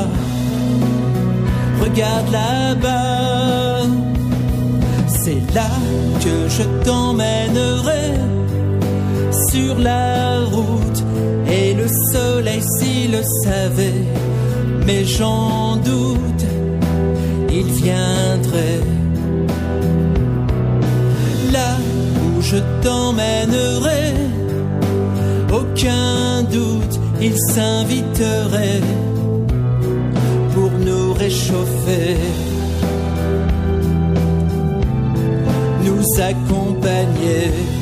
Regarde là-bas, c'est là que je t'emmènerai sur la route. Et le soleil, s'il le savait, mais j'en doute, il viendrait. Là où je t'emmènerai, aucun doute, il s'inviterait pour nous réchauffer, nous accompagner.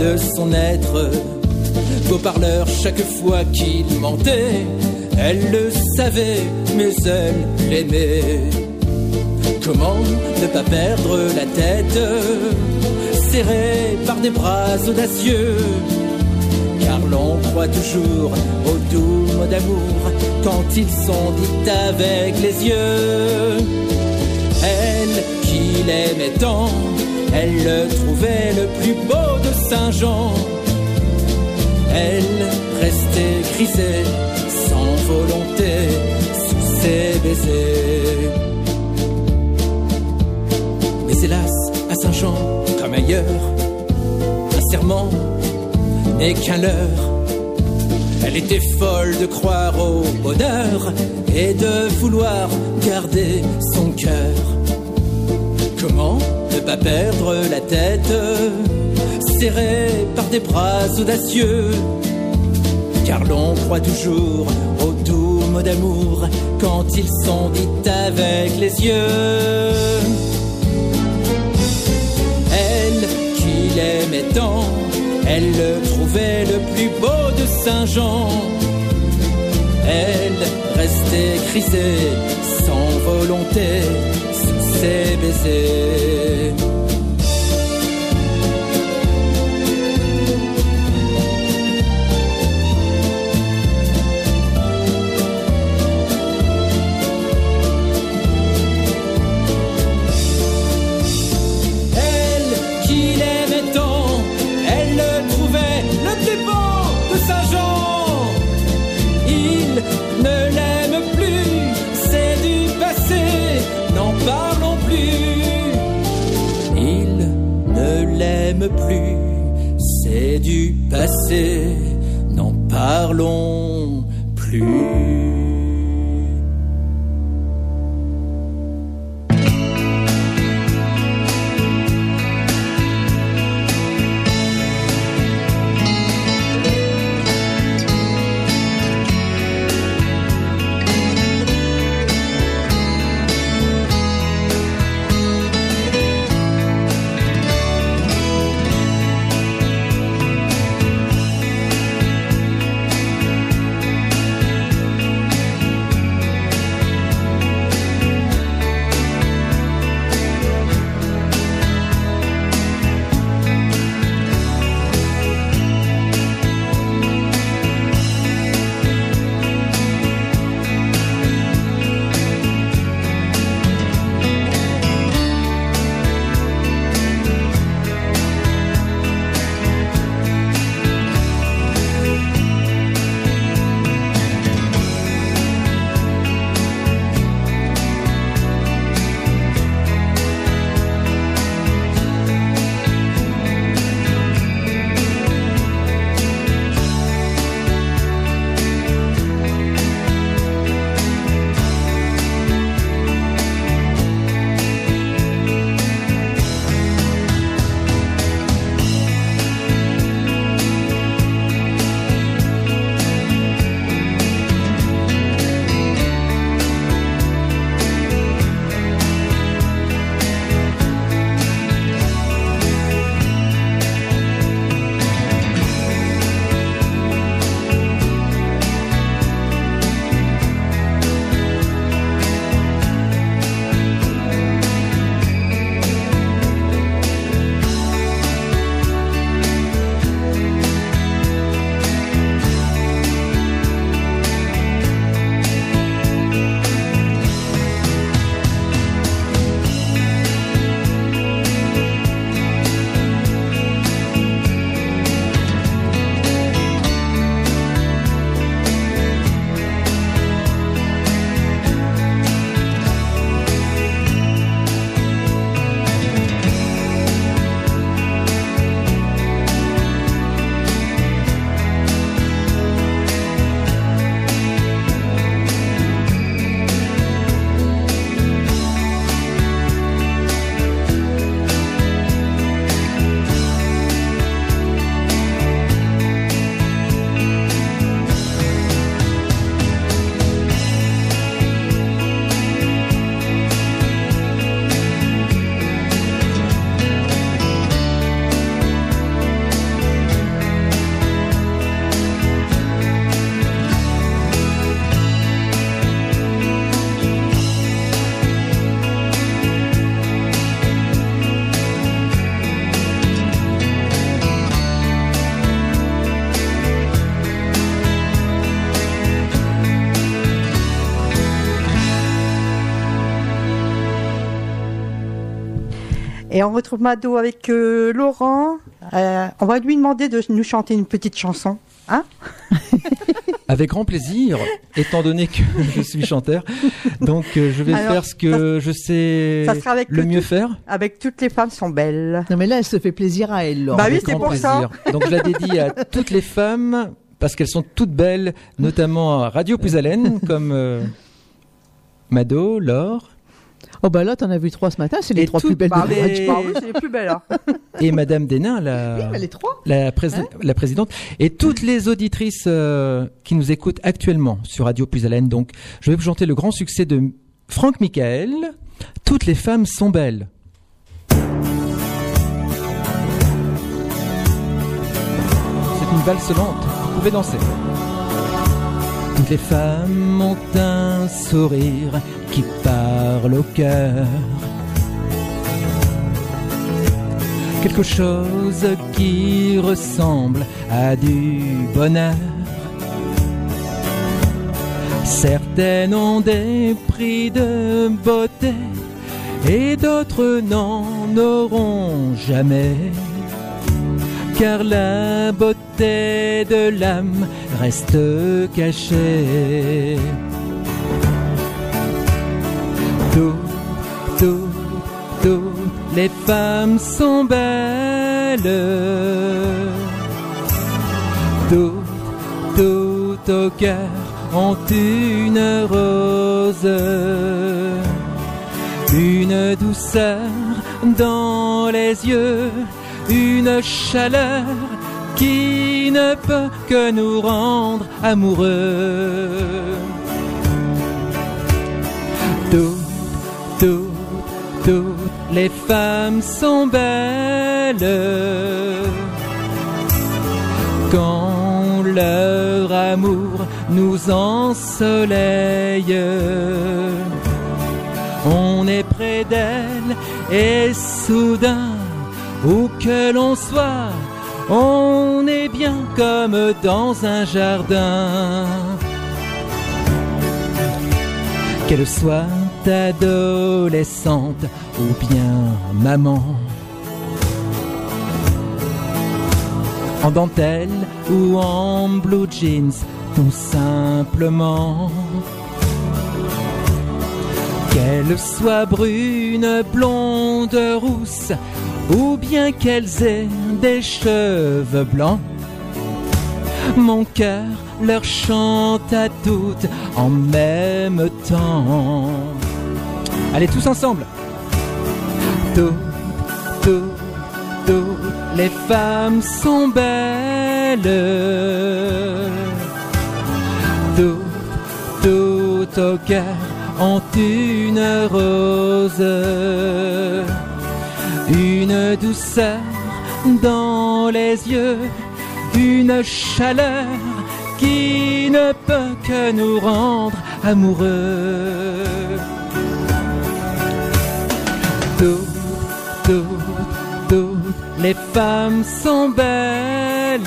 De son être. Beau parleur chaque fois qu'il mentait, elle le savait, mais elle l'aimait. Comment ne pas perdre la tête, serrée par des bras audacieux? Car l'on croit toujours aux doux mots d'amour quand ils sont dits avec les yeux. Elle qui l'aimait tant, elle le trouvait le plus beau de Saint-Jean. Elle restait grisée, sans volonté, sous ses baisers. Mais hélas, à Saint-Jean, comme ailleurs, un serment n'est qu'un leurre. Elle était folle de croire au bonheur et de vouloir garder son cœur. Comment ne pas perdre la tête, serrée par des bras audacieux Car l'on croit toujours aux doux mots d'amour quand ils sont dits avec les yeux. Elle qui l'aimait tant, elle le trouvait le plus beau de Saint-Jean. Elle restait grisée, sans volonté, sous ses plus, c'est du passé, n'en parlons plus. Et on retrouve Mado avec euh, Laurent. Euh, on va lui demander de nous chanter une petite chanson. Hein Avec grand plaisir, étant donné que je suis chanteur. Donc euh, je vais Alors, faire ce que je sais ça sera avec le mieux tout- faire. Avec toutes les femmes sont belles. Non mais là, elle se fait plaisir à elle, Laure. Bah oui, c'est grand pour ça. plaisir. Donc je la dédie à toutes les femmes parce qu'elles sont toutes belles, notamment à Radio Puisalène, comme euh, Mado, Laure Oh bah là, t'en as vu trois ce matin, c'est les Et trois plus belles de les-. Bah oui, c'est les plus belles. hein. et Madame Desnains, la, Oui, bah, les trois. la, prési- la présidente, et toutes les auditrices euh, qui nous écoutent actuellement sur Radio Puisalène. Donc je vais vous chanter le grand succès de Franck Michael. Toutes les femmes sont belles. C'est une valse lente, vous pouvez danser. Toutes les femmes ont un sourire qui parle au cœur. Quelque chose qui ressemble à du bonheur. Certaines ont des prix de beauté et d'autres n'en auront jamais. Car la beauté de l'âme reste cachée. Tout, tout, toutes les femmes sont belles. Toutes, toutes au cœur ont une rose. Une douceur dans les yeux, une chaleur qui ne peut que nous rendre amoureux. Toutes, toutes, toutes les femmes sont belles quand leur amour nous ensoleille. On est près d'elle et soudain, où que l'on soit, on est bien comme dans un jardin. Qu'elle soit adolescente ou bien maman. En dentelle ou en blue jeans, tout simplement. Qu'elle soit brune, blonde, rousse, ou bien qu'elles aient des cheveux blancs. Mon cœur leur chante à toutes en même temps. Allez, tous ensemble. Toutes, toutes, toutes les femmes sont belles. Toutes, toutes au cœur ont une rose. Une douceur dans les yeux, une chaleur qui ne peut que nous rendre amoureux. Toutes, toutes, toutes les femmes sont belles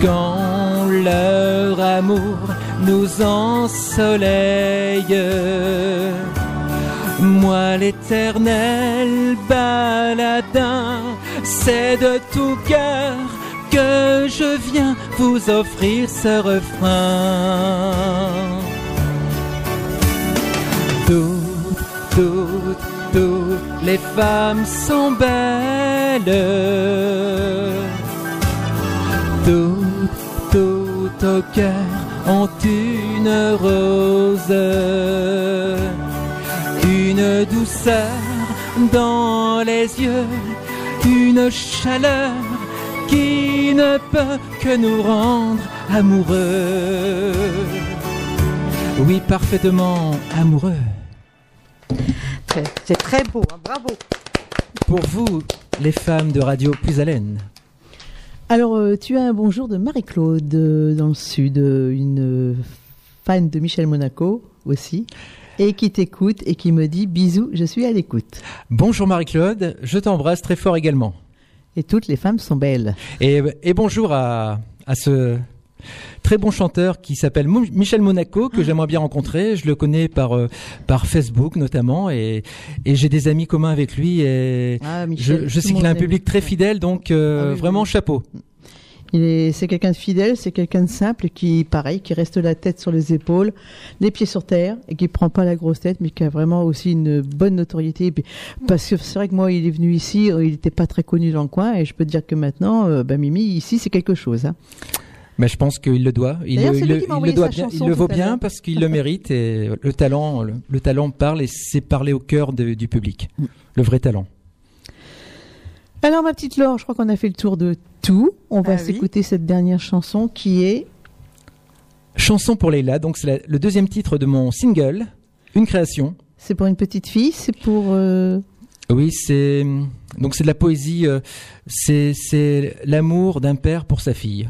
quand leur amour nous ensoleille. Moi l'éternel baladin, c'est de tout cœur que je viens vous offrir ce refrain. Toutes, toutes, toutes les femmes sont belles. Toutes, toutes au cœur ont une rose. Une douceur dans les yeux, une chaleur qui ne peut que nous rendre amoureux. Oui, parfaitement amoureux. C'est très beau, hein, bravo. Pour vous, les femmes de Radio Puisalène. Alors, euh, tu as un bonjour de Marie-Claude euh, dans le sud, euh, une fan de Michel Monaco aussi, et qui t'écoute et qui me dit bisous, je suis à l'écoute. Bonjour Marie-Claude, je t'embrasse très fort également. Et toutes les femmes sont belles. Et, et bonjour à, à ce très bon chanteur qui s'appelle Michel Monaco Ah. que j'aimerais bien rencontrer. Je le connais par euh, par Facebook notamment et et j'ai des amis communs avec lui et Ah, Michel, je, sais qu'il a un public très fidèle donc euh, Ah oui, vraiment oui. chapeau. Il est, c'est quelqu'un de fidèle, c'est quelqu'un de simple qui, pareil, qui reste la tête sur les épaules, les pieds sur terre et qui prend pas la grosse tête, mais qui a vraiment aussi une bonne notoriété. Et puis, parce que c'est vrai que moi, il est venu ici, euh, il n'était pas très connu dans le coin, et je peux te dire que maintenant, euh, bah, Mimi, ici, c'est quelque chose. Hein. Mais je pense qu'il le doit. Il, le- il il doit bien. Il chanson le vaut bien parce qu'il le mérite et le talent, le, le talent parle et c'est parler au cœur de- du public. Mm. Le vrai talent. Alors, ma petite Laure, je crois qu'on a fait le tour de tout. On va Ah oui. s'écouter cette dernière chanson qui est Chanson pour Leila. Donc c'est le deuxième titre de mon single, une création. c'est pour une petite fille, c'est pour euh, Oui, c'est donc c'est de la poésie. euh, c'est c'est l'amour d'un père pour sa fille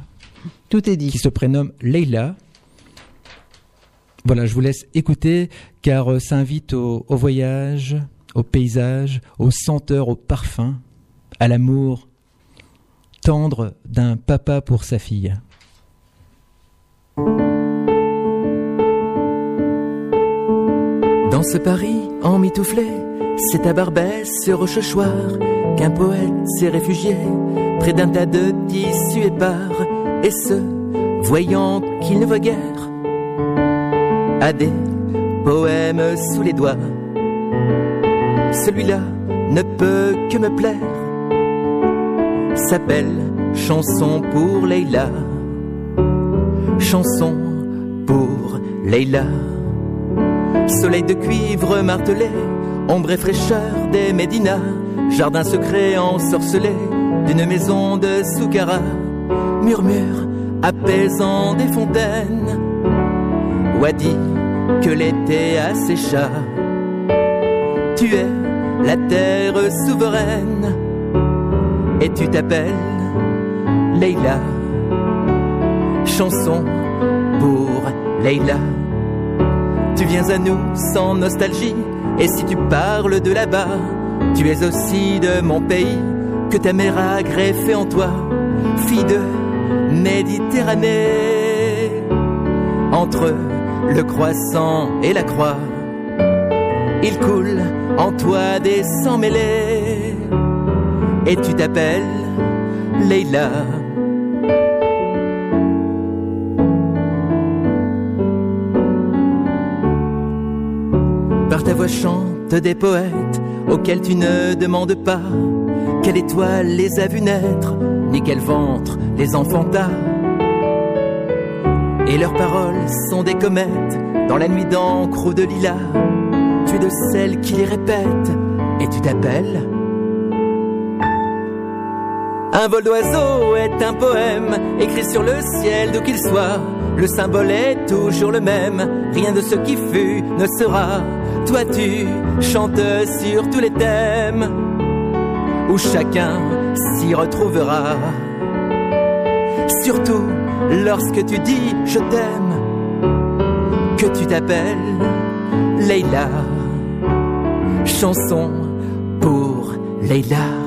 tout est dit. qui se prénomme Leila. Voilà, je vous laisse écouter car euh, ça invite au, au voyage, au paysage, aux senteurs, au parfum, à l'amour tendre d'un papa pour sa fille. Dans ce Paris emmitouflé, c'est à Barbès, ce rochechouart, qu'un poète s'est réfugié près d'un tas de tissus épars, et ce, voyant qu'il ne voit guère, a des poèmes sous les doigts. Celui-là ne peut que me plaire, s'appelle Chanson pour Leila. Chanson pour Leila. Soleil de cuivre martelé, ombre et fraîcheur des Médinas, jardin secret ensorcelé d'une maison de Soukara, murmure apaisant des fontaines, Wadi que l'été assécha. Tu es la terre souveraine et tu t'appelles Leila. Chanson pour Leila. Tu viens à nous sans nostalgie, et si tu parles de là-bas, tu es aussi de mon pays, que ta mère a greffé en toi, fille de Méditerranée. Entre le croissant et la croix, il coule en toi des sangs mêlés, et tu t'appelles Leila. Par ta voix chante des poètes auxquels tu ne demandes pas quelle étoile les a vus naître, ni quel ventre les enfanta. Et leurs paroles sont des comètes dans la nuit d'encre ou de lilas. Tu es de celles qui les répètent et tu t'appelles. Un vol d'oiseau est un poème écrit sur le ciel d'où qu'il soit. Le symbole est toujours le même, rien de ce qui fut ne sera. Toi tu chantes sur tous les thèmes où chacun s'y retrouvera. Surtout lorsque tu dis je t'aime, que tu t'appelles Leila. Chanson pour Leila.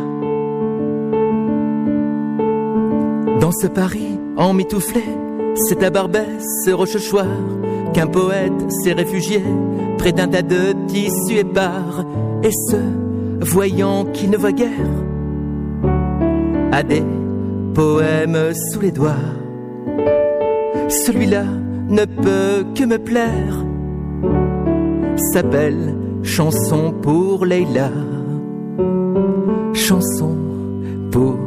Ce Paris emmitouflé, c'est à Barbès, ce rochechouart, qu'un poète s'est réfugié près d'un tas de tissus épars, et ce, voyant qu'il ne voit guère, a des poèmes sous les doigts. Celui-là ne peut que me plaire, s'appelle Chanson pour Leila. Chanson pour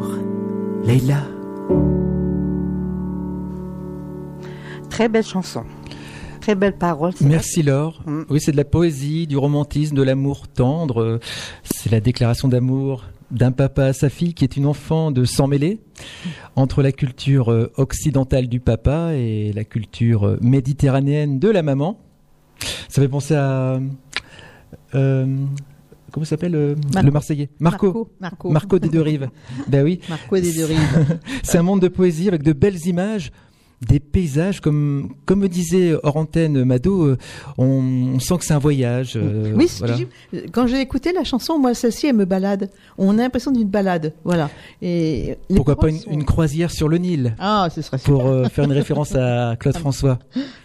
Leila. Très belle chanson. Très belle parole. Merci Laure. Mm. Oui, c'est de la poésie, du romantisme, de l'amour tendre. C'est la déclaration d'amour d'un papa à sa fille qui est une enfant de sang mêlé entre la culture euh, occidentale du papa et la culture euh, méditerranéenne de la maman. Ça fait penser à euh, comment s'appelle euh, le Marseillais? Marco. Marco. Marco. Marco des deux rives. ben oui, Marco des deux rives. c'est un monde de poésie avec de belles images des paysages, comme comme me disait hors antenne Mado, euh, on, on sent que c'est un voyage. euh, oui, voilà. quand j'ai écouté la chanson, moi celle-ci elle me balade. On a l'impression d'une balade, voilà. Et Pourquoi pas une, sont- une croisière sur le Nil Ah, ce serait pour euh, faire une référence à Claude François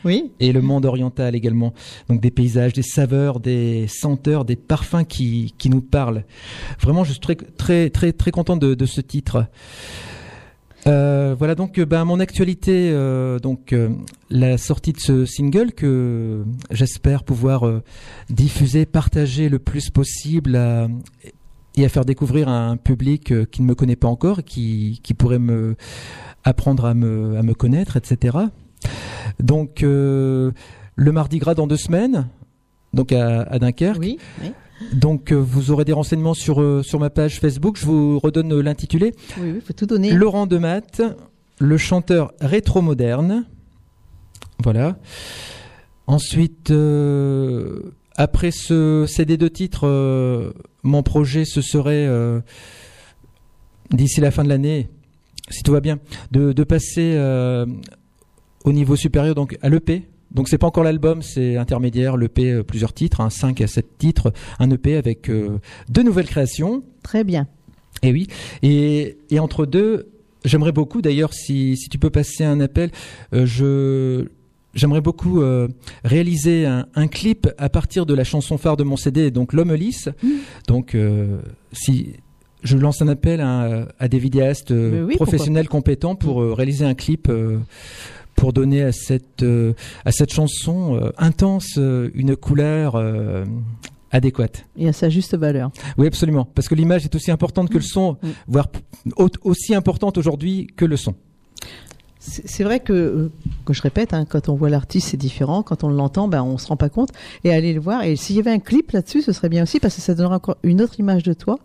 Oui. et le monde oriental également. Donc des paysages, des saveurs, des senteurs, des parfums qui qui nous parlent. Vraiment, je suis très très très très content de, de ce titre. Euh, voilà donc euh, ben, mon actualité, euh, donc euh, la sortie de ce single que j'espère pouvoir euh, diffuser, partager le plus possible à- et à faire découvrir à un public qui ne me connaît pas encore, qui, qui pourrait me apprendre à me, à me connaître, etc. Donc le mardi gras dans deux semaines, donc à, à Dunkerque. Oui. oui. Donc euh, vous aurez des renseignements sur euh, sur ma page Facebook. Je vous redonne euh, l'intitulé. Oui, oui, faut tout donner. Laurent Demat, le chanteur rétro-moderne. Voilà. Ensuite, euh, après ce CD de titres, euh, mon projet ce serait euh, d'ici la fin de l'année, si tout va bien, de, de passer au niveau supérieur, donc à l'EP. Donc c'est pas encore l'album, c'est intermédiaire, l'EP, euh, plusieurs titres, hein, 5 à 7 titres, un EP avec euh, deux nouvelles créations. Très bien. Et oui. Et, et entre deux, j'aimerais beaucoup, d'ailleurs, si, si tu peux passer un appel, euh, je j'aimerais beaucoup euh, réaliser un, un clip à partir de la chanson phare de mon CD, donc L'homme lisse. Donc, euh, si je lance un appel à, à des vidéastes oui, professionnels compétents pour réaliser un clip. Pour donner à cette euh, à cette chanson euh, intense euh, une couleur adéquate. Et à sa juste valeur. Oui, absolument. Parce que l'image est aussi importante que le son, Mm. voire p- au- aussi importante aujourd'hui que le son. C'est vrai que, que je répète, hein, quand on voit l'artiste, c'est différent. Quand on l'entend, ben, on se rend pas compte. Et aller le voir. Et s'il y avait un clip là-dessus, ce serait bien aussi parce que ça donnera encore une autre image de toi.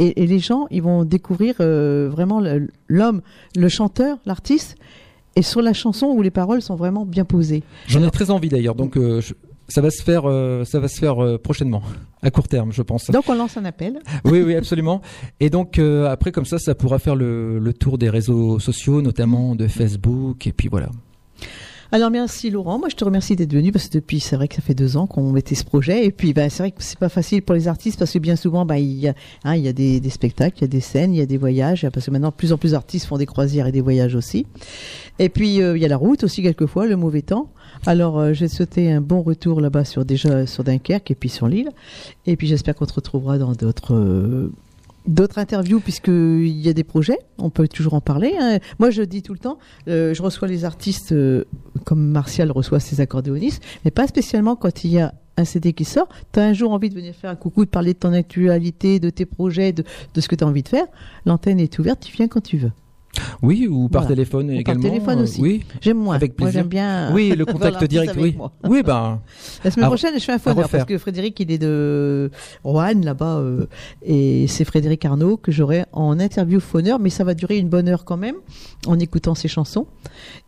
Et, et les gens, ils vont découvrir euh, vraiment l'homme, le chanteur, l'artiste, et sur la chanson où les paroles sont vraiment bien posées. J'en ai très envie d'ailleurs, donc euh, je- ça va se faire, euh, ça va se faire euh, prochainement, à court terme, je pense. Donc on lance un appel. oui, oui, absolument. Et donc après, comme ça, ça pourra faire le, le tour des réseaux sociaux, notamment de Facebook, et puis voilà. Alors merci Laurent, moi je te remercie d'être venu parce que depuis c'est vrai que ça fait deux ans qu'on mettait ce projet et puis ben, c'est vrai que c'est pas facile pour les artistes parce que bien souvent ben, il y a, hein, y a des, spectacles, il y a des scènes, il y a des voyages parce que maintenant plus en plus d'artistes font des croisières et des voyages aussi. Et puis euh, il y a la route aussi quelquefois, le mauvais temps. Alors euh, te souhaiter un bon retour là-bas sur déjà sur Dunkerque et puis sur l'île et puis j'espère qu'on te retrouvera dans d'autres euh, d'autres interviews puisqu'il y a des projets, on peut toujours en parler. hein. Moi, je dis tout le temps, euh, je reçois les artistes euh, comme Martial reçoit ses accordéonistes, mais pas spécialement quand il y a un CD qui sort. Tu as un jour envie de venir faire un coucou, de parler de ton actualité, de tes projets, de, de ce que tu as envie de faire. L'antenne est ouverte, tu viens quand tu veux. Oui, ou par Voilà. téléphone Ou par également. téléphone euh, aussi. Oui, J'aime moins. Avec Moi, plaisir. j'aime bien. oui, le contact direct. Oui, moi. oui, ben La semaine prochaine, je fais un fauneur refaire. parce que Frédéric, il est de Roanne là-bas euh, et c'est Frédéric Arnaud que j'aurai en interview fauneur, mais ça va durer une bonne heure quand même en écoutant ses chansons.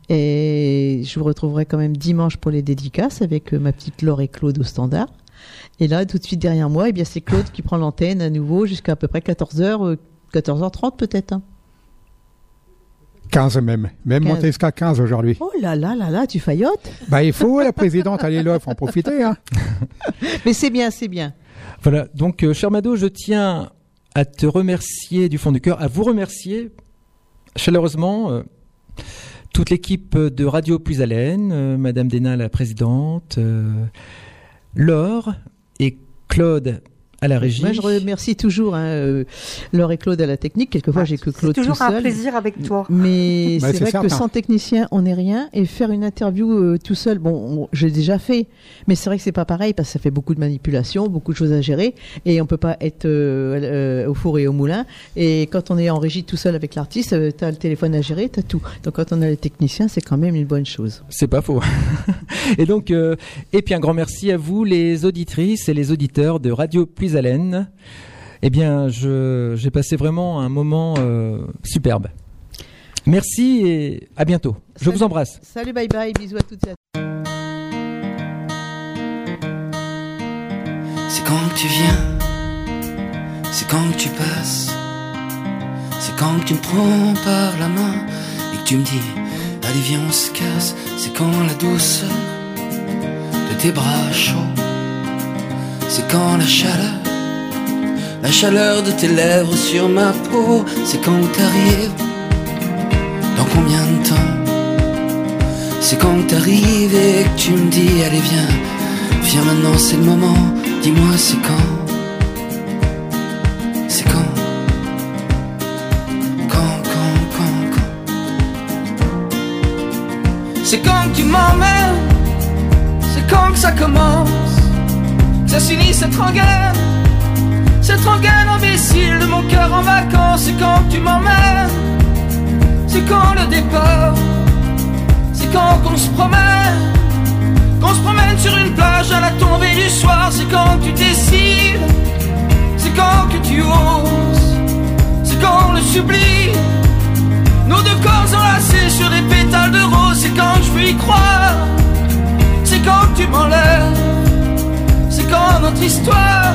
Et je vous retrouverai quand même dimanche pour les dédicaces avec euh, ma petite Laure et Claude au standard. Et là, tout de suite derrière moi, eh bien c'est Claude qui prend l'antenne à nouveau jusqu'à à peu près 14h, 14h30 peut-être. Hein. 15 même. Même 15. monté jusqu'à 15 aujourd'hui. Oh là là là là, tu faillotes. Bah, il faut, la présidente, elle est là, il faut en profiter. Hein. Mais c'est bien, c'est bien. Voilà, donc euh, cher Mado, je tiens à te remercier du fond du cœur, à vous remercier chaleureusement euh, toute l'équipe de Radio Plus Haleine, euh, Madame Dena la présidente, euh, Laure et Claude à la régie. Moi, je remercie toujours hein, euh, Laure et Claude à la technique. Quelquefois, j'ai que C'est Claude tout toujours un seul. plaisir avec toi. Mais Bah, c'est c'est vrai que sans technicien, on n'est rien. Et faire une interview euh, tout seul, bon, on- j'ai déjà fait, mais c'est vrai que c'est pas pareil parce que ça fait beaucoup de manipulations, beaucoup de choses à gérer, et on peut pas être euh, euh, au four et au moulin. Et quand on est en régie tout seul avec l'artiste, euh, t'as le téléphone à gérer, t'as tout. Donc quand on a les techniciens, c'est quand même une bonne chose. C'est pas faux. et donc, euh, et puis un grand merci à vous, les auditrices et les auditeurs de Radio Plus Haleine. Eh bien, je, j'ai passé vraiment un moment euh, superbe. Merci et à bientôt. Je Salut. vous embrasse. Salut, bye bye, bisous à toutes et à tous. C'est quand que tu viens, c'est quand que tu passes, c'est quand que tu me prends par la main et que tu me dis allez viens on se casse, c'est quand la douceur de tes bras chauds, c'est quand la chaleur, la chaleur de tes lèvres sur ma peau, c'est quand t'arrives, dans combien de temps, c'est quand t'arrives et que tu me dis allez viens, viens maintenant c'est le moment, dis-moi c'est quand? C'est quand? Quand, quand, quand, quand? C'est quand que tu m'emmènes? C'est quand que ça commence? Ça cette rengaine Cette rengaine imbécile de mon cœur en vacances C'est quand tu m'emmènes. C'est quand le départ C'est quand qu'on se promène. Qu'on se promène sur une plage à la tombée du soir C'est quand tu décides. C'est quand que tu oses, c'est quand le sublie. Nos deux corps enlacés sur des pétales de rose, c'est quand je peux y croire. C'est quand tu m'enlèves, c'est quand notre histoire.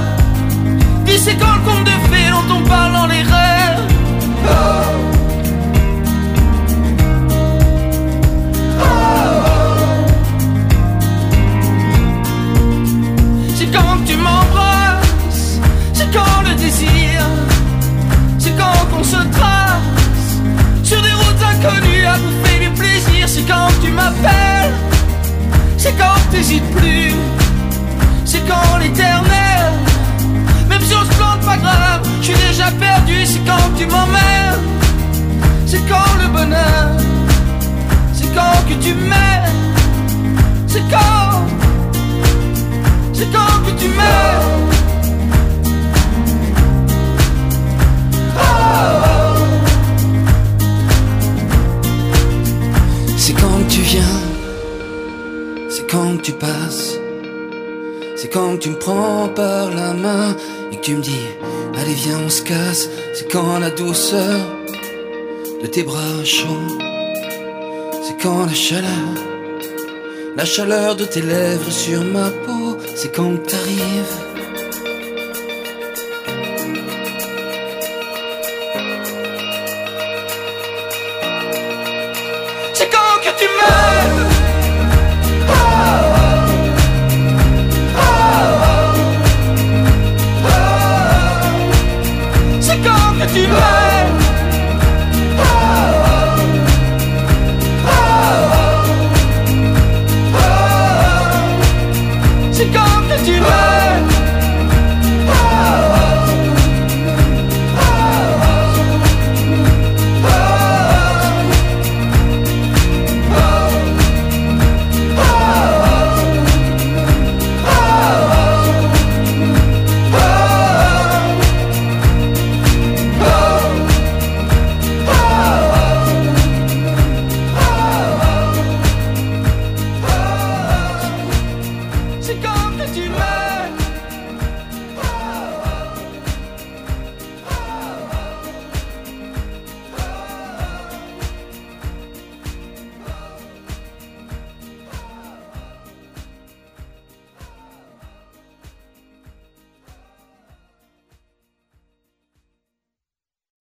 C'est quand le conte de fées dont on parle dans les rêves. Oh. C'est quand tu m'embrasses, c'est quand le désir, c'est quand qu'on se trace sur des routes inconnues à bouffer du plaisir, c'est quand tu m'appelles, c'est quand t'hésites plus, c'est quand l'éternel, même si on se plante pas grave, je suis déjà perdu, c'est quand tu m'emmènes, c'est quand le bonheur, c'est quand que tu m'aimes, c'est quand, c'est quand que tu m'aimes. C'est quand tu viens, c'est quand tu passes, c'est quand tu me prends par la main et que tu me dis, allez viens on se casse, c'est quand la douceur de tes bras chauds, c'est quand la chaleur, la chaleur de tes lèvres sur ma peau, c'est quand t'arrives